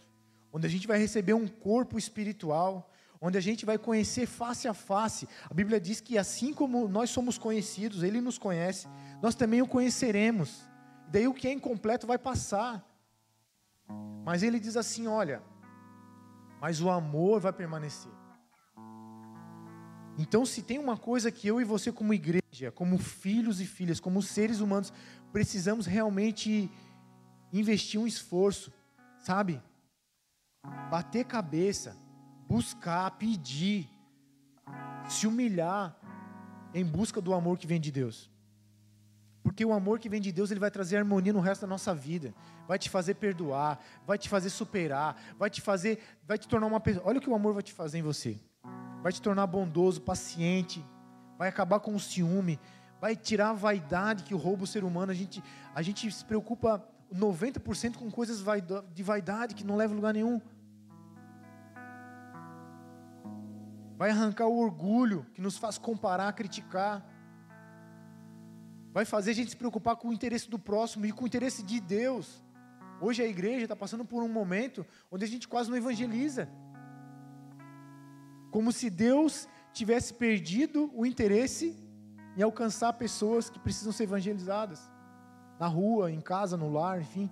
onde a gente vai receber um corpo espiritual, onde a gente vai conhecer face a face. A Bíblia diz que assim como nós somos conhecidos, Ele nos conhece, nós também o conheceremos. Daí o que é incompleto vai passar. Mas Ele diz assim: olha, mas o amor vai permanecer. Então, se tem uma coisa que eu e você, como igreja, como filhos e filhas, como seres humanos, precisamos realmente investir um esforço, sabe? Bater cabeça, buscar, pedir, se humilhar em busca do amor que vem de Deus. Porque o amor que vem de Deus, ele vai trazer harmonia no resto da nossa vida. Vai te fazer perdoar, vai te fazer superar, vai te fazer, vai te tornar uma pessoa. Olha o que o amor vai te fazer em você. Vai te tornar bondoso, paciente, vai acabar com o ciúme, vai tirar a vaidade que rouba o ser humano. A gente, a gente se preocupa 90% com coisas de vaidade que não levam a lugar nenhum. vai arrancar o orgulho que nos faz comparar, criticar, vai fazer a gente se preocupar com o interesse do próximo e com o interesse de Deus. Hoje a igreja está passando por um momento onde a gente quase não evangeliza. Como se Deus tivesse perdido o interesse em alcançar pessoas que precisam ser evangelizadas. Na rua, em casa, no lar, enfim.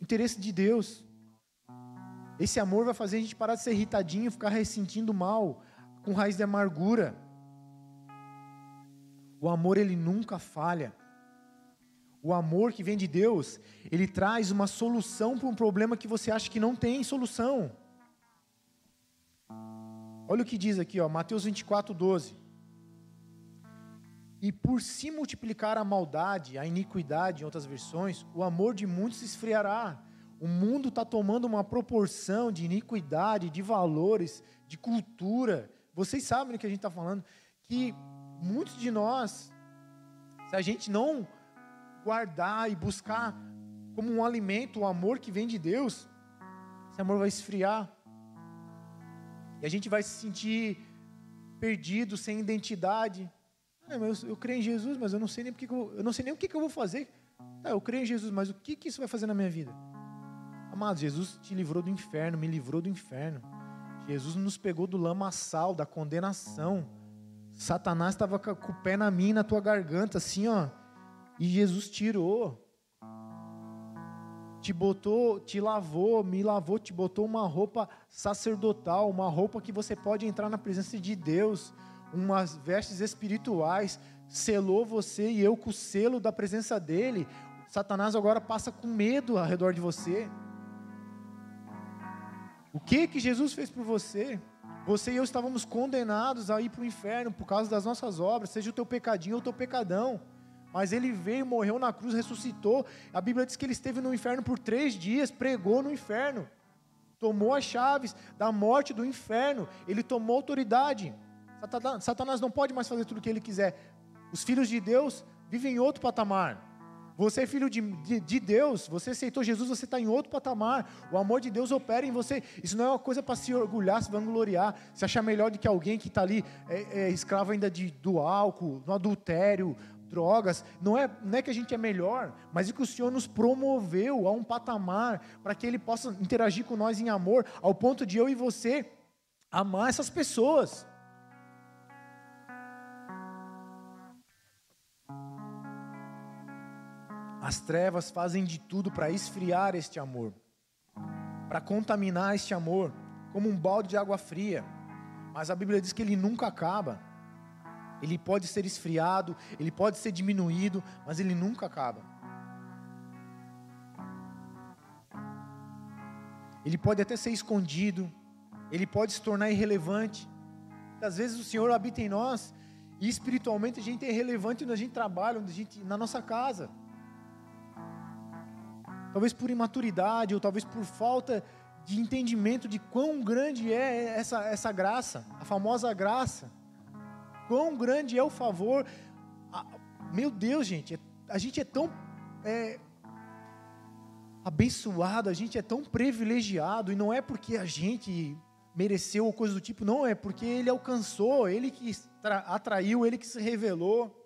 Interesse de Deus. Esse amor vai fazer a gente parar de ser irritadinho, ficar ressentindo mal, com raiz de amargura. O amor, ele nunca falha. O amor que vem de Deus, ele traz uma solução para um problema que você acha que não tem solução. Olha o que diz aqui, ó, Mateus 24, 12. E por se multiplicar a maldade, a iniquidade, em outras versões, o amor de muitos se esfriará. O mundo está tomando uma proporção de iniquidade, de valores, de cultura. Vocês sabem do que a gente está falando. Que muitos de nós, se a gente não guardar e buscar como um alimento o amor que vem de Deus, esse amor vai esfriar. E a gente vai se sentir perdido, sem identidade. Ah, mas eu, eu creio em Jesus, mas eu não sei nem, porque eu, eu não sei nem o que, que eu vou fazer. Tá, eu creio em Jesus, mas o que, que isso vai fazer na minha vida? Amado, Jesus te livrou do inferno, me livrou do inferno. Jesus nos pegou do lamaçal, da condenação. Satanás estava com o pé na minha, na tua garganta, assim, ó. E Jesus tirou. Te botou, te lavou, me lavou, te botou uma roupa sacerdotal, uma roupa que você pode entrar na presença de Deus, umas vestes espirituais, selou você e eu com o selo da presença dele. Satanás agora passa com medo ao redor de você. O que que Jesus fez por você? Você e eu estávamos condenados a ir para o inferno por causa das nossas obras, seja o teu pecadinho ou o teu pecadão. Mas ele veio, morreu na cruz, ressuscitou. A Bíblia diz que ele esteve no inferno por três dias, pregou no inferno. Tomou as chaves da morte do inferno. Ele tomou autoridade. Satanás não pode mais fazer tudo o que ele quiser. Os filhos de Deus vivem em outro patamar. Você é filho de, de, de Deus, você aceitou Jesus, você está em outro patamar. O amor de Deus opera em você. Isso não é uma coisa para se orgulhar, se vangloriar, se achar melhor do que alguém que está ali é, é, escravo ainda de, do álcool, do adultério, drogas. Não é, não é que a gente é melhor, mas é que o Senhor nos promoveu a um patamar para que Ele possa interagir com nós em amor, ao ponto de eu e você amar essas pessoas. As trevas fazem de tudo para esfriar este amor, para contaminar este amor, como um balde de água fria. Mas a Bíblia diz que ele nunca acaba. Ele pode ser esfriado, ele pode ser diminuído, mas ele nunca acaba. Ele pode até ser escondido, ele pode se tornar irrelevante. Às vezes o Senhor habita em nós e espiritualmente a gente é irrelevante onde a gente trabalha, onde a gente, na nossa casa. Talvez por imaturidade ou talvez por falta de entendimento de quão grande é essa, essa graça, a famosa graça quão grande é o favor. Meu Deus, gente, a gente é tão é, abençoado, a gente é tão privilegiado, e não é porque a gente mereceu ou coisa do tipo, não, é porque ele alcançou, ele que atraiu, ele que se revelou.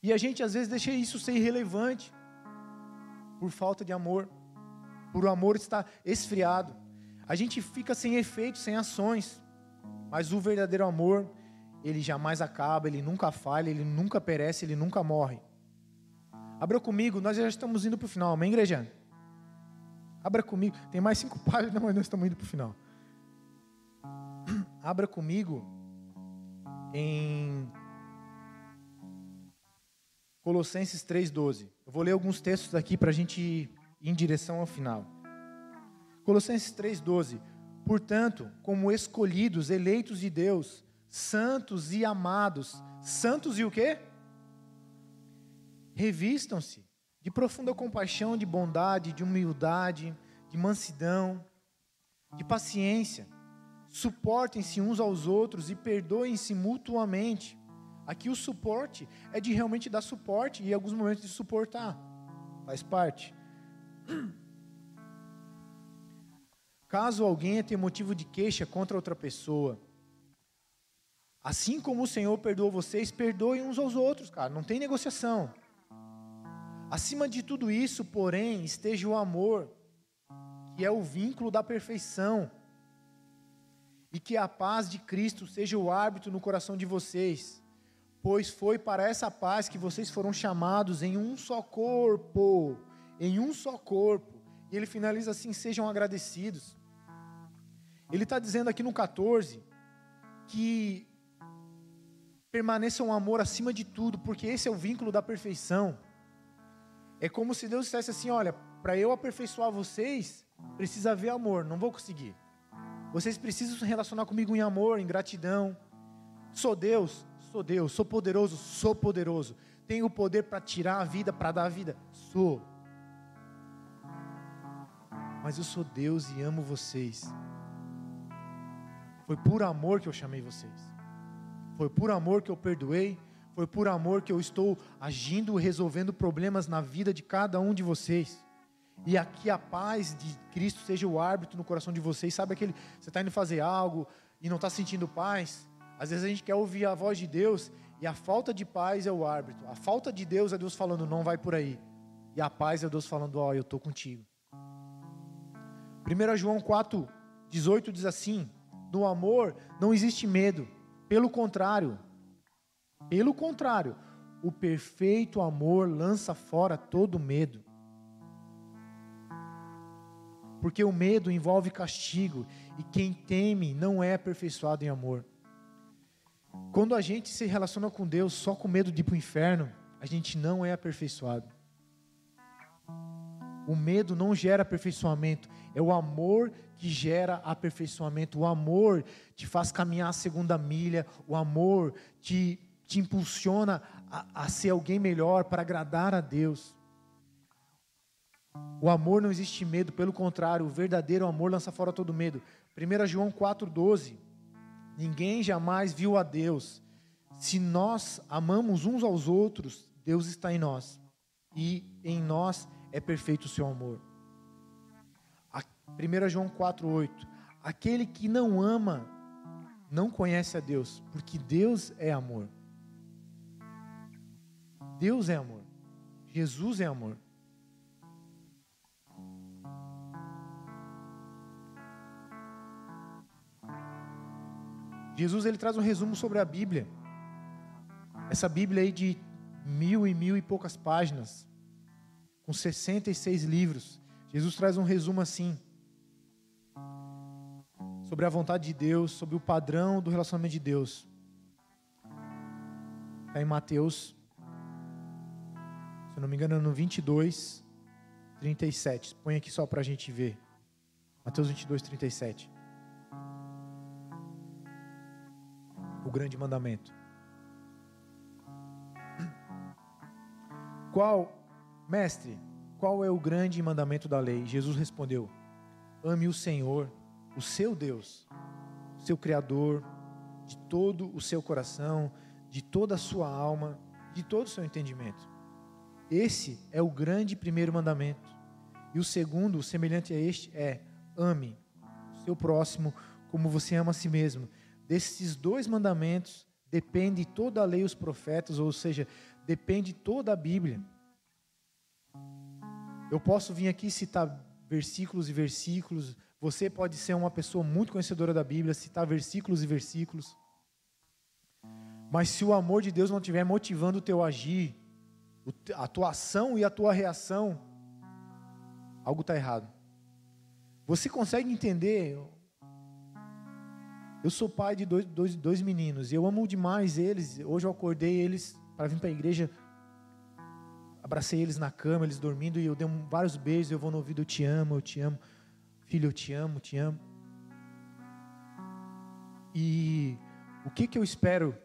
E a gente às vezes deixa isso ser irrelevante por falta de amor, por o amor estar esfriado. A gente fica sem efeito, sem ações. Mas o verdadeiro amor, ele jamais acaba, ele nunca falha, ele nunca perece, ele nunca morre. Abra comigo, nós já estamos indo para o final, amém, igreja? Abra comigo, tem mais cinco *laughs* páginas, mas nós estamos indo para o final. *clears throat* Abra comigo em Colossenses 3,12. Eu vou ler alguns textos aqui para a gente ir em direção ao final. Colossenses 3,12. Portanto, como escolhidos, eleitos de Deus, santos e amados, santos e o quê? Revistam-se de profunda compaixão, de bondade, de humildade, de mansidão, de paciência. Suportem-se uns aos outros e perdoem-se mutuamente. Aqui o suporte é de realmente dar suporte e em alguns momentos de suportar. Faz parte. caso alguém tenha motivo de queixa contra outra pessoa, assim como o Senhor perdoou vocês, perdoem uns aos outros, cara, não tem negociação. Acima de tudo isso, porém, esteja o amor, que é o vínculo da perfeição, e que a paz de Cristo seja o árbitro no coração de vocês, pois foi para essa paz que vocês foram chamados em um só corpo, em um só corpo. E ele finaliza assim: sejam agradecidos. Ele está dizendo aqui no 14 que permaneça um amor acima de tudo, porque esse é o vínculo da perfeição. É como se Deus dissesse assim: olha, para eu aperfeiçoar vocês, precisa haver amor, não vou conseguir. Vocês precisam se relacionar comigo em amor, em gratidão. Sou Deus, sou Deus. Sou poderoso, sou poderoso. Tenho o poder para tirar a vida, para dar a vida, sou. Mas eu sou Deus e amo vocês. Foi por amor que eu chamei vocês. Foi por amor que eu perdoei. Foi por amor que eu estou agindo resolvendo problemas na vida de cada um de vocês. E aqui a paz de Cristo seja o árbitro no coração de vocês. Sabe aquele, você está indo fazer algo e não está sentindo paz? Às vezes a gente quer ouvir a voz de Deus e a falta de paz é o árbitro. A falta de Deus é Deus falando, não vai por aí. E a paz é Deus falando, ó, oh, eu estou contigo. 1 João 4, 18 diz assim: No amor não existe medo. Pelo contrário, pelo contrário, o perfeito amor lança fora todo medo porque o medo envolve castigo e quem teme não é aperfeiçoado em amor. Quando a gente se relaciona com Deus só com medo de ir para o inferno, a gente não é aperfeiçoado. O medo não gera aperfeiçoamento, é o amor que gera aperfeiçoamento. O amor te faz caminhar a segunda milha, o amor te, te impulsiona a, a ser alguém melhor para agradar a Deus. O amor não existe medo, pelo contrário, o verdadeiro amor lança fora todo medo. 1 João 4,12. Ninguém jamais viu a Deus. Se nós amamos uns aos outros, Deus está em nós. E em nós é perfeito o seu amor. 1 João 4,8. Aquele que não ama, não conhece a Deus, porque Deus é amor. Deus é amor. Jesus é amor. Jesus ele traz um resumo sobre a Bíblia. Essa Bíblia aí de mil e mil e poucas páginas, com 66 livros. Jesus traz um resumo assim sobre a vontade de Deus, sobre o padrão do relacionamento de Deus. Está em Mateus, se não me engano, no 22, 37. Põe aqui só para a gente ver. Mateus 22, 37. O grande mandamento. *clears throat* Qual, mestre, qual é o grande mandamento da lei? Jesus respondeu: Ame o Senhor, o seu Deus, seu Criador, de todo o seu coração, de toda a sua alma, de todo o seu entendimento. Esse é o grande primeiro mandamento. E o segundo, semelhante a este, é: ame o seu próximo como você ama a si mesmo. Desses dois mandamentos depende toda a lei e os profetas, ou seja, depende toda a Bíblia. Eu posso vir aqui citar versículos e versículos. Você pode ser uma pessoa muito conhecedora da Bíblia, citar versículos e versículos. Mas se o amor de Deus não estiver motivando o teu agir, a tua ação e a tua reação, algo está errado. Você consegue entender eu sou pai de dois, dois, dois meninos e eu amo demais eles. Hoje eu acordei eles para vir para a igreja, abracei eles na cama, eles dormindo e eu dei vários beijos. Eu vou no ouvido, eu te amo, eu te amo, filho, eu te amo, te amo. E o que que eu espero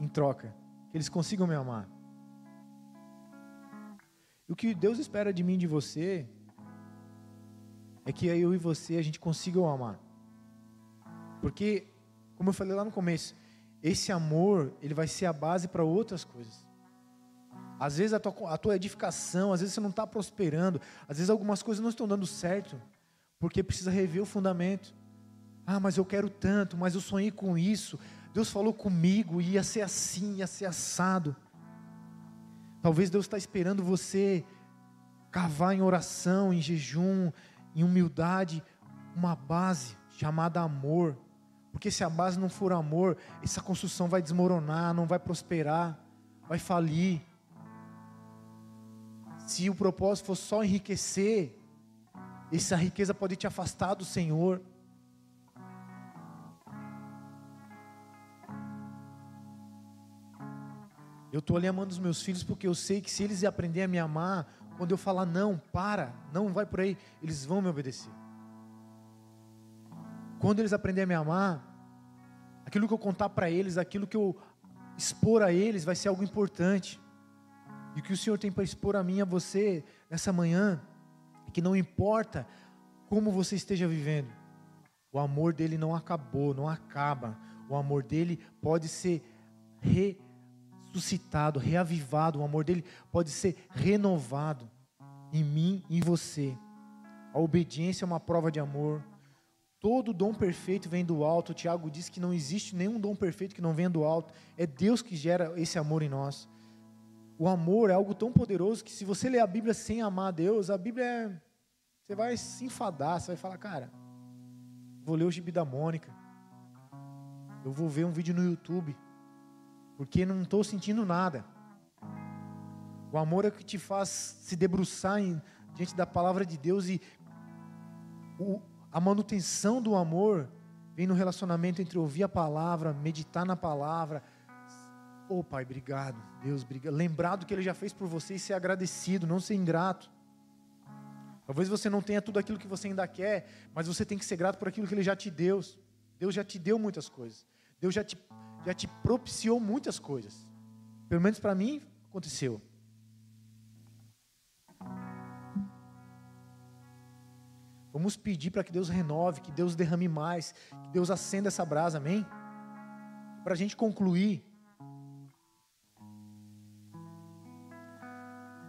em troca? Que eles consigam me amar. E o que Deus espera de mim, de você, é que eu e você a gente consiga o amar. Porque, como eu falei lá no começo, esse amor, ele vai ser a base para outras coisas. Às vezes a tua, a tua edificação, às vezes você não está prosperando, às vezes algumas coisas não estão dando certo, porque precisa rever o fundamento. Ah, mas eu quero tanto, mas eu sonhei com isso. Deus falou comigo, ia ser assim, ia ser assado. Talvez Deus está esperando você cavar em oração, em jejum, em humildade, uma base chamada amor. Porque se a base não for amor, essa construção vai desmoronar, não vai prosperar, vai falir. Se o propósito for só enriquecer, essa riqueza pode te afastar do Senhor. Eu estou ali amando os meus filhos porque eu sei que se eles aprenderem a me amar, quando eu falar não, para, não vai por aí, eles vão me obedecer. Quando eles aprenderem a me amar, aquilo que eu contar para eles, aquilo que eu expor a eles vai ser algo importante. E o que o Senhor tem para expor a mim a você nessa manhã é que não importa como você esteja vivendo, o amor dele não acabou, não acaba. O amor dele pode ser ressuscitado, reavivado. O amor dele pode ser renovado em mim e em você. A obediência é uma prova de amor. Todo dom perfeito vem do alto. O Tiago diz que não existe nenhum dom perfeito que não venha do alto. É Deus que gera esse amor em nós. O amor é algo tão poderoso que se você ler a Bíblia sem amar a Deus, a Bíblia é... Você vai se enfadar, você vai falar, cara, vou ler o gibi da Mônica. Eu vou ver um vídeo no YouTube. Porque não estou sentindo nada. O amor é o que te faz se debruçar em, diante da palavra de Deus e o, a manutenção do amor vem no relacionamento entre ouvir a palavra, meditar na palavra, Ô oh, Pai, obrigado. Deus, obrigado. Lembrar do que Ele já fez por você e ser agradecido, não ser ingrato. Talvez você não tenha tudo aquilo que você ainda quer, mas você tem que ser grato por aquilo que Ele já te deu. Deus já te deu muitas coisas. Deus já te, já te propiciou muitas coisas. Pelo menos para mim, aconteceu. Vamos pedir para que Deus renove, que Deus derrame mais, que Deus acenda essa brasa, amém? Para a gente concluir,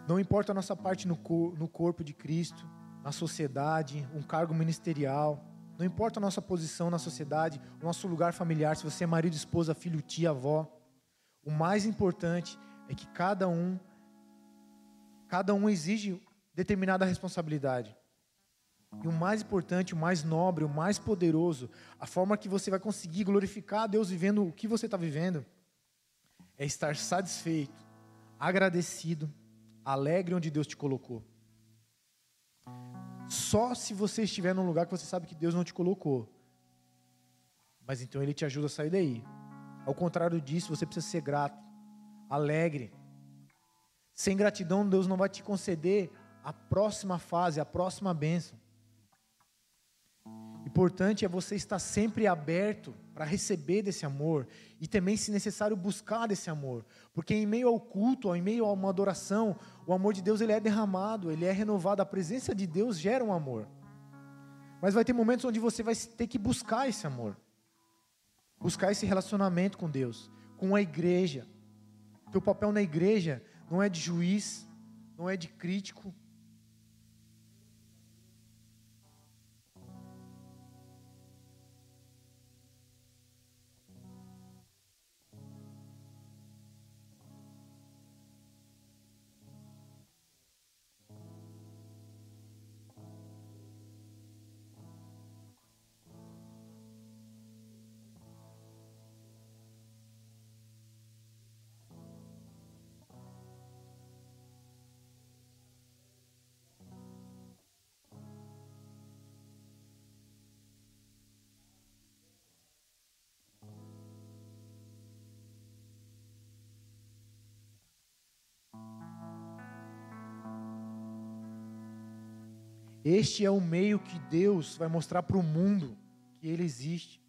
Não importa a nossa parte no, no corpo de Cristo, na sociedade, um cargo ministerial. Não importa a nossa posição na sociedade, o nosso lugar familiar, se você é marido, esposa, filho, tia, avó. O mais importante é que cada um, cada um exige determinada responsabilidade. E o mais importante, o mais nobre, o mais poderoso, a forma que você vai conseguir glorificar a Deus vivendo o que você está vivendo, é estar satisfeito, agradecido alegre onde Deus te colocou. Só se você estiver num lugar que você sabe que Deus não te colocou. Mas então Ele te ajuda a sair daí. Ao contrário disso, você precisa ser grato, alegre. Sem gratidão, Deus não vai te conceder a próxima fase, a próxima bênção. Importante é você estar sempre aberto para receber desse amor e também, se necessário, buscar desse amor, porque em meio ao culto, em meio a uma adoração, o amor de Deus ele é derramado, ele é renovado, a presença de Deus gera um amor. Mas vai ter momentos onde você vai ter que buscar esse amor, buscar esse relacionamento com Deus, com a igreja. Teu papel na igreja não é de juiz, não é de crítico, Este é o meio que Deus vai mostrar para o mundo que Ele existe.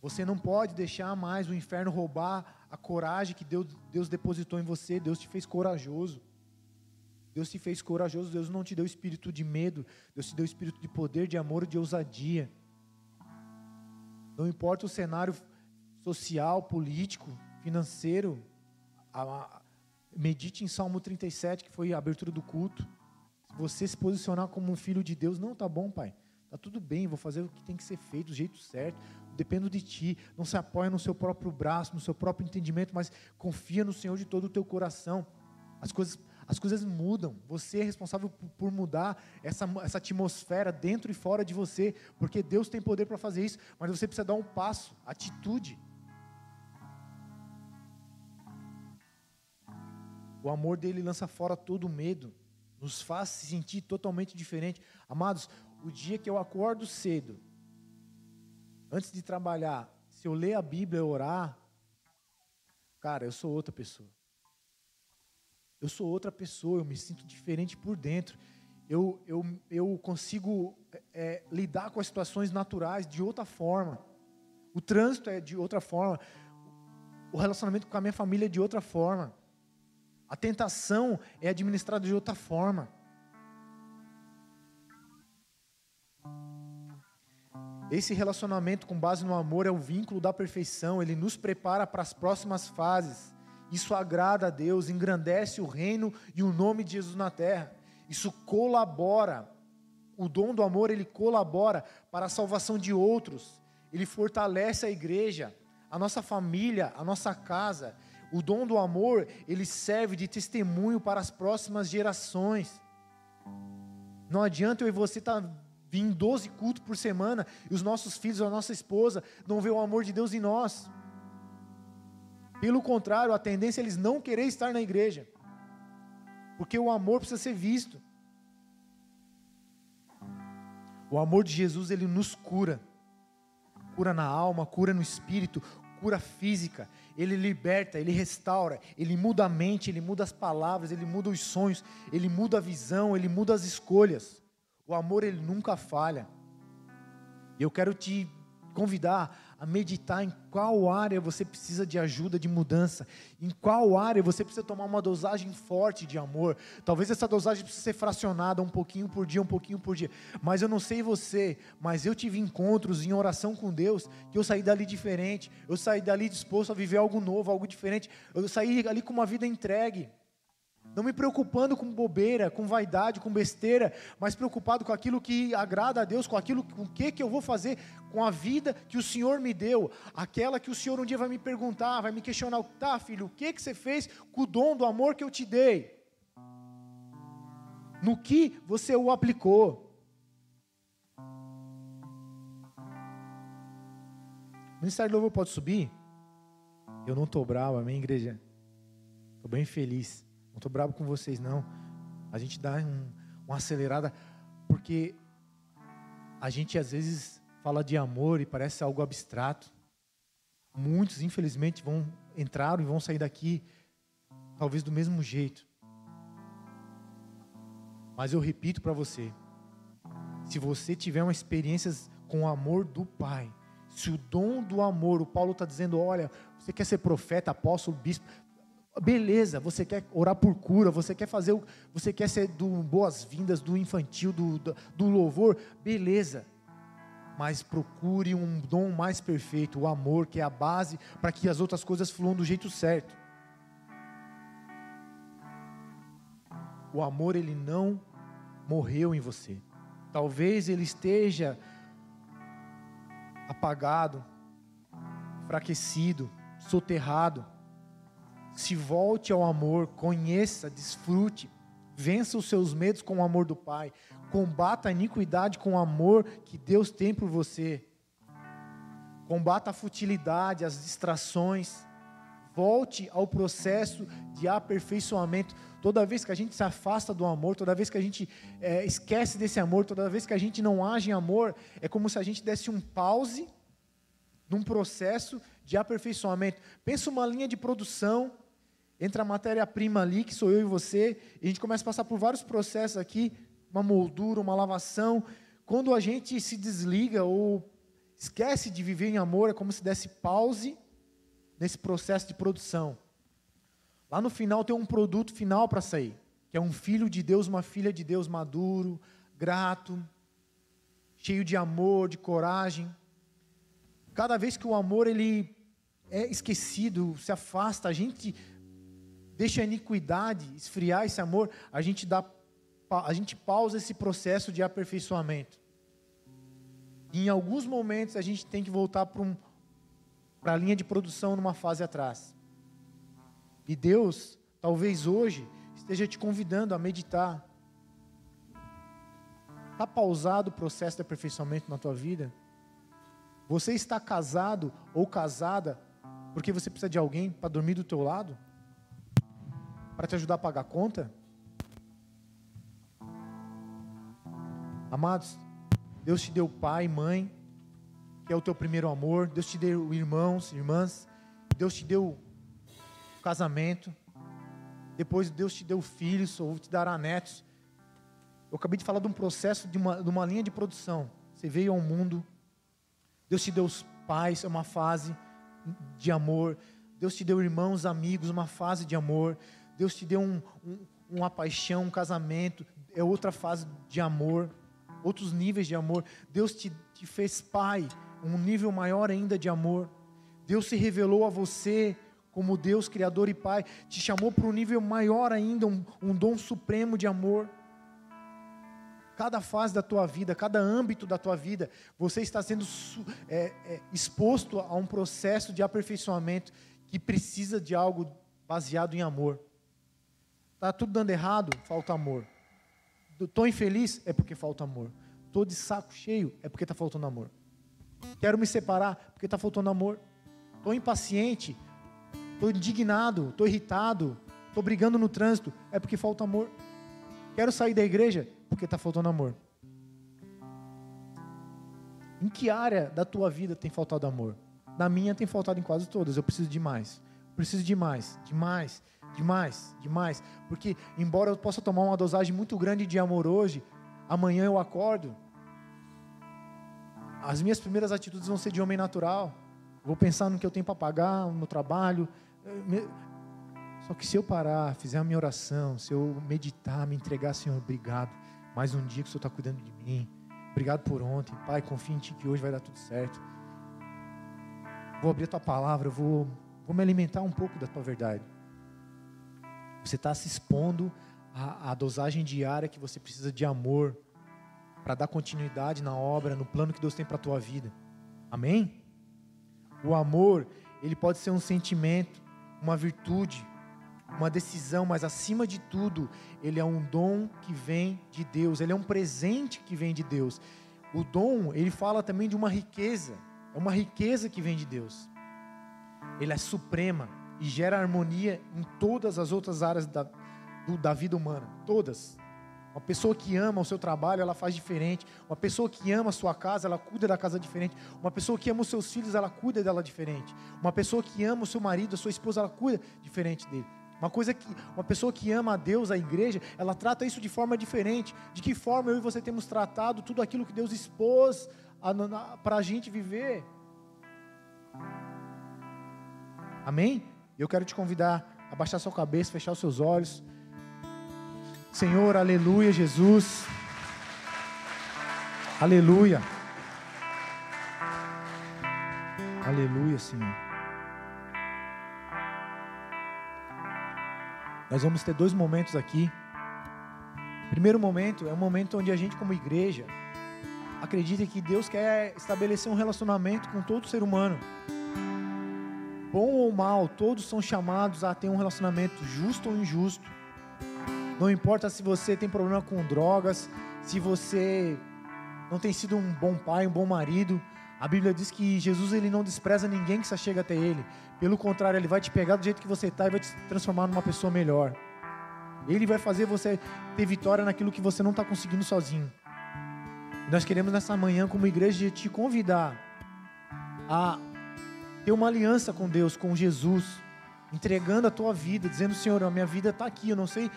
Você não pode deixar mais o inferno roubar a coragem que Deus, Deus depositou em você. Deus te fez corajoso. Deus te fez corajoso. Deus não te deu espírito de medo. Deus te deu espírito de poder, de amor de ousadia. Não importa o cenário social, político, financeiro. medite em Salmo 37, que foi a abertura do culto. Você se posicionar como um filho de Deus, não, tá bom, pai. Tá tudo bem, vou fazer o que tem que ser feito, do jeito certo. Dependo de ti. Não se apoia no seu próprio braço, no seu próprio entendimento, mas confia no Senhor de todo o teu coração. As coisas, as coisas mudam. Você é responsável por mudar essa, essa atmosfera dentro e fora de você, porque Deus tem poder para fazer isso, mas você precisa dar um passo, atitude. O amor dele lança fora todo medo, nos faz se sentir totalmente diferente. Amados, o dia que eu acordo cedo, antes de trabalhar, se eu ler a Bíblia e orar, cara, eu sou outra pessoa. Eu sou outra pessoa, eu me sinto diferente por dentro. Eu, eu, eu consigo é, lidar com as situações naturais de outra forma. O trânsito é de outra forma. O relacionamento com a minha família é de outra forma. A tentação é administrada de outra forma. Esse relacionamento com base no amor é o vínculo da perfeição, ele nos prepara para as próximas fases. Isso agrada a Deus, engrandece o reino e o nome de Jesus na terra. Isso colabora, o dom do amor ele colabora para a salvação de outros. Ele fortalece a igreja, a nossa família, a nossa casa. O dom do amor, ele serve de testemunho para as próximas gerações. Não adianta eu e você estar tá vindo 12 cultos por semana e os nossos filhos, a nossa esposa, não vê o amor de Deus em nós. Pelo contrário, a tendência é eles não querer estar na igreja. Porque o amor precisa ser visto. O amor de Jesus, ele nos cura. Cura na alma, cura no espírito, cura física, ele liberta, ele restaura, ele muda a mente, ele muda as palavras, ele muda os sonhos, ele muda a visão, ele muda as escolhas. O amor ele nunca falha. E eu quero te convidar a meditar em qual área você precisa de ajuda, de mudança, em qual área você precisa tomar uma dosagem forte de amor. Talvez essa dosagem precise ser fracionada um pouquinho por dia, um pouquinho por dia. Mas eu não sei você, mas eu tive encontros em oração com Deus que eu saí dali diferente, eu saí dali disposto a viver algo novo, algo diferente. Eu saí ali com uma vida entregue. Não me preocupando com bobeira, com vaidade, com besteira, mas preocupado com aquilo que agrada a Deus, com aquilo com que que eu vou fazer com a vida que o Senhor me deu, aquela que o Senhor um dia vai me perguntar, vai me questionar, tá, filho, o que que você fez com o dom do amor que eu te dei? No que você o aplicou? O Ministério do Louvor pode subir? Eu não estou bravo, amém, igreja? Estou bem feliz. Não estou bravo com vocês, não. A gente dá um, uma acelerada, porque a gente às vezes fala de amor e parece algo abstrato. Muitos, infelizmente, vão entrar e vão sair daqui, talvez do mesmo jeito. Mas eu repito para você: se você tiver uma experiência com o amor do Pai, se o dom do amor, o Paulo está dizendo: olha, você quer ser profeta, apóstolo, bispo, Beleza, você quer orar por cura, você quer fazer, você quer ser do boas-vindas, do infantil, do, do, do louvor, beleza. Mas procure um dom mais perfeito, o amor, que é a base para que as outras coisas fluam do jeito certo. O amor ele não morreu em você. Talvez ele esteja apagado, enfraquecido, soterrado se volte ao amor, conheça, desfrute, vença os seus medos com o amor do Pai, combata a iniquidade com o amor que Deus tem por você, combata a futilidade, as distrações, volte ao processo de aperfeiçoamento. Toda vez que a gente se afasta do amor, toda vez que a gente é, esquece desse amor, toda vez que a gente não age em amor, é como se a gente desse um pause num processo de aperfeiçoamento. Pensa uma linha de produção entra a matéria-prima ali, que sou eu e você, e a gente começa a passar por vários processos aqui, uma moldura, uma lavação. Quando a gente se desliga ou esquece de viver em amor, é como se desse pause nesse processo de produção. Lá no final tem um produto final para sair, que é um filho de Deus, uma filha de Deus maduro, grato, cheio de amor, de coragem. Cada vez que o amor ele é esquecido, se afasta, a gente deixa a iniquidade esfriar esse amor, a gente dá a gente pausa esse processo de aperfeiçoamento. E em alguns momentos a gente tem que voltar para um, a linha de produção numa fase atrás. E Deus, talvez hoje, esteja te convidando a meditar. Está pausado o processo de aperfeiçoamento na tua vida? Você está casado ou casada porque você precisa de alguém para dormir do teu lado? Para te ajudar a pagar a conta? Amados, Deus te deu pai, mãe, que é o teu primeiro amor. Deus te deu irmãos, irmãs. Deus te deu casamento. Depois Deus te deu filhos, ou te dará netos. Eu acabei de falar de um processo, de uma, de uma linha de produção. Você veio ao mundo. Deus te deu os pais, é uma fase de amor. Deus te deu irmãos, amigos, uma fase de amor. Deus te deu um, um, uma paixão, um casamento, é outra fase de amor outros níveis de amor. Deus te, te fez pai, um nível maior ainda de amor. Deus se revelou a você como Deus, Criador e Pai, te chamou para um nível maior ainda, um, um dom supremo de amor. Cada fase da tua vida, cada âmbito da tua vida, você está sendo é, é, exposto a um processo de aperfeiçoamento que precisa de algo baseado em amor. Está tudo dando errado, falta amor. Estou infeliz, é porque falta amor. Estou de saco cheio, é porque está faltando amor. Quero me separar, porque está faltando amor. Estou impaciente, estou indignado, estou irritado, estou brigando no trânsito, é porque falta amor. Quero sair da igreja, porque está faltando amor. Em que área da tua vida tem faltado amor? Na minha tem faltado em quase todas. Eu preciso de mais. Preciso de mais, de mais, Demais, demais. Porque, embora eu possa tomar uma dosagem muito grande de amor hoje, amanhã eu acordo. As minhas primeiras atitudes vão ser de homem natural. Vou pensar no que eu tenho para pagar, no trabalho. Só que se eu parar, fizer a minha oração, se eu meditar, me entregar, Senhor, obrigado. Mais um dia que o Senhor está cuidando de mim. Obrigado por ontem. Pai, confio em Ti que hoje vai dar tudo certo. Vou abrir a Tua palavra, vou, vou me alimentar um pouco da Tua verdade. Você está se expondo à, à dosagem diária que você precisa de amor para dar continuidade na obra, no plano que Deus tem para a tua vida. Amém? O amor, ele pode ser um sentimento, uma virtude, uma decisão, mas acima de tudo, ele é um dom que vem de Deus, ele é um presente que vem de Deus. O dom, ele fala também de uma riqueza, é uma riqueza que vem de Deus. Ele é suprema, e gera harmonia em todas as outras áreas da, do, da vida humana, todas. Uma pessoa que ama o seu trabalho, ela faz diferente. Uma pessoa que ama a sua casa, ela cuida da casa diferente. Uma pessoa que ama os seus filhos, ela cuida dela diferente. Uma pessoa que ama o seu marido, a sua esposa, ela cuida diferente dele. Uma coisa que uma pessoa que ama a Deus, a igreja, ela trata isso de forma diferente. De que forma eu e você temos tratado tudo aquilo que Deus expôs para a gente viver? Amém? Eu quero te convidar a baixar sua cabeça, fechar os seus olhos. Senhor, aleluia, Jesus. Aleluia. Aleluia, Senhor. Nós vamos ter dois momentos aqui. Primeiro momento é um momento onde a gente, como igreja, acredita que Deus quer estabelecer um relacionamento com todo ser humano mal, todos são chamados a ter um relacionamento justo ou injusto. Não importa se você tem problema com drogas, se você não tem sido um bom pai, um bom marido. A Bíblia diz que Jesus ele não despreza ninguém que se chega até ele. Pelo contrário, ele vai te pegar do jeito que você está e vai te transformar numa pessoa melhor. Ele vai fazer você ter vitória naquilo que você não está conseguindo sozinho. Nós queremos nessa manhã, como igreja, te convidar a ter uma aliança com Deus, com Jesus, entregando a tua vida, dizendo: Senhor, a minha vida está aqui, eu não sei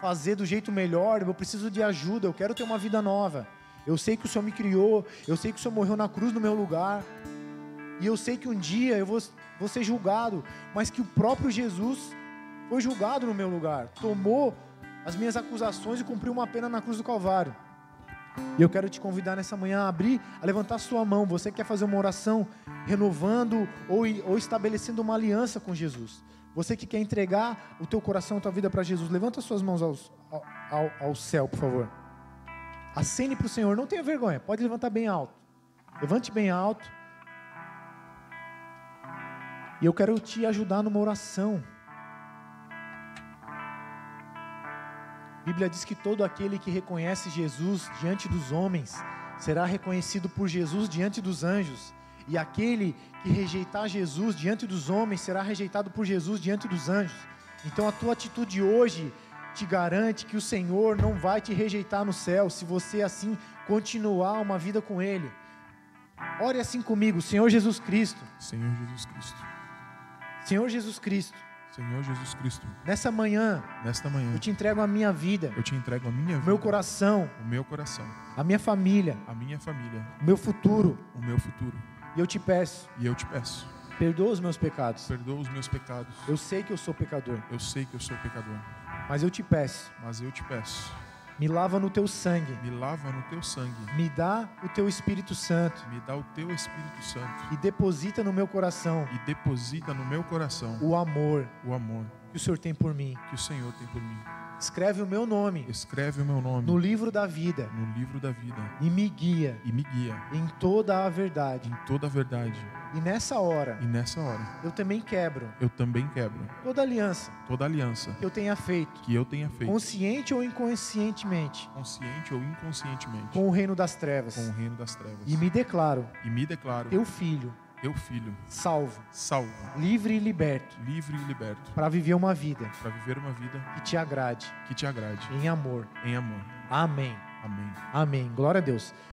fazer do jeito melhor, eu preciso de ajuda, eu quero ter uma vida nova. Eu sei que o Senhor me criou, eu sei que o Senhor morreu na cruz no meu lugar, e eu sei que um dia eu vou, vou ser julgado, mas que o próprio Jesus foi julgado no meu lugar, tomou as minhas acusações e cumpriu uma pena na cruz do Calvário. E eu quero te convidar nessa manhã a abrir, a levantar sua mão. Você quer fazer uma oração renovando ou, ou estabelecendo uma aliança com Jesus. Você que quer entregar o teu coração, a tua vida para Jesus, levanta suas mãos aos, ao, ao céu, por favor. Acene para o Senhor, não tenha vergonha, pode levantar bem alto. Levante bem alto. E eu quero te ajudar numa oração. Bíblia diz que todo aquele que reconhece Jesus diante dos homens será reconhecido por Jesus diante dos anjos. E aquele que rejeitar Jesus diante dos homens será rejeitado por Jesus diante dos anjos. Então a tua atitude hoje te garante que o Senhor não vai te rejeitar no céu se você assim continuar uma vida com Ele. Ore assim comigo, Senhor Jesus Cristo. Senhor Jesus Cristo. Senhor Jesus Cristo. Senhor Jesus Cristo. Nessa manhã, nesta manhã, eu te entrego a minha vida. Eu te entrego a minha vida. Meu coração. O meu coração. A minha família. A minha família. O meu futuro. O meu futuro. E eu te peço. E eu te peço. Perdoa os meus pecados. Perdoa os meus pecados. Eu sei que eu sou pecador. Eu sei que eu sou pecador. Mas eu te peço. Mas eu te peço. Me lava no teu sangue. Me lava no teu sangue. Me dá o teu Espírito Santo. Me dá o teu Espírito Santo. E deposita no meu coração. E deposita no meu coração. O amor. O amor que o Senhor tem por mim. Que o Senhor tem por mim. Escreve o meu nome. Escreve o meu nome no livro da vida. No livro da vida. E me guia. E me guia em toda a verdade. Em toda a verdade. E nessa hora. E nessa hora. Eu também quebro. Eu também quebro. Toda aliança. Toda aliança. Que eu tenha feito. Que eu tenha feito. Consciente ou inconscientemente. Consciente ou inconscientemente. Com o reino das trevas. Com o reino das trevas. E me declaro. E me declaro. Teu filho teu filho, salvo, salvo, livre e liberto, livre e liberto, para viver uma vida, para viver uma vida que te agrade, que te agrade, em amor, em amor. Amém. Amém. Amém. Glória a Deus.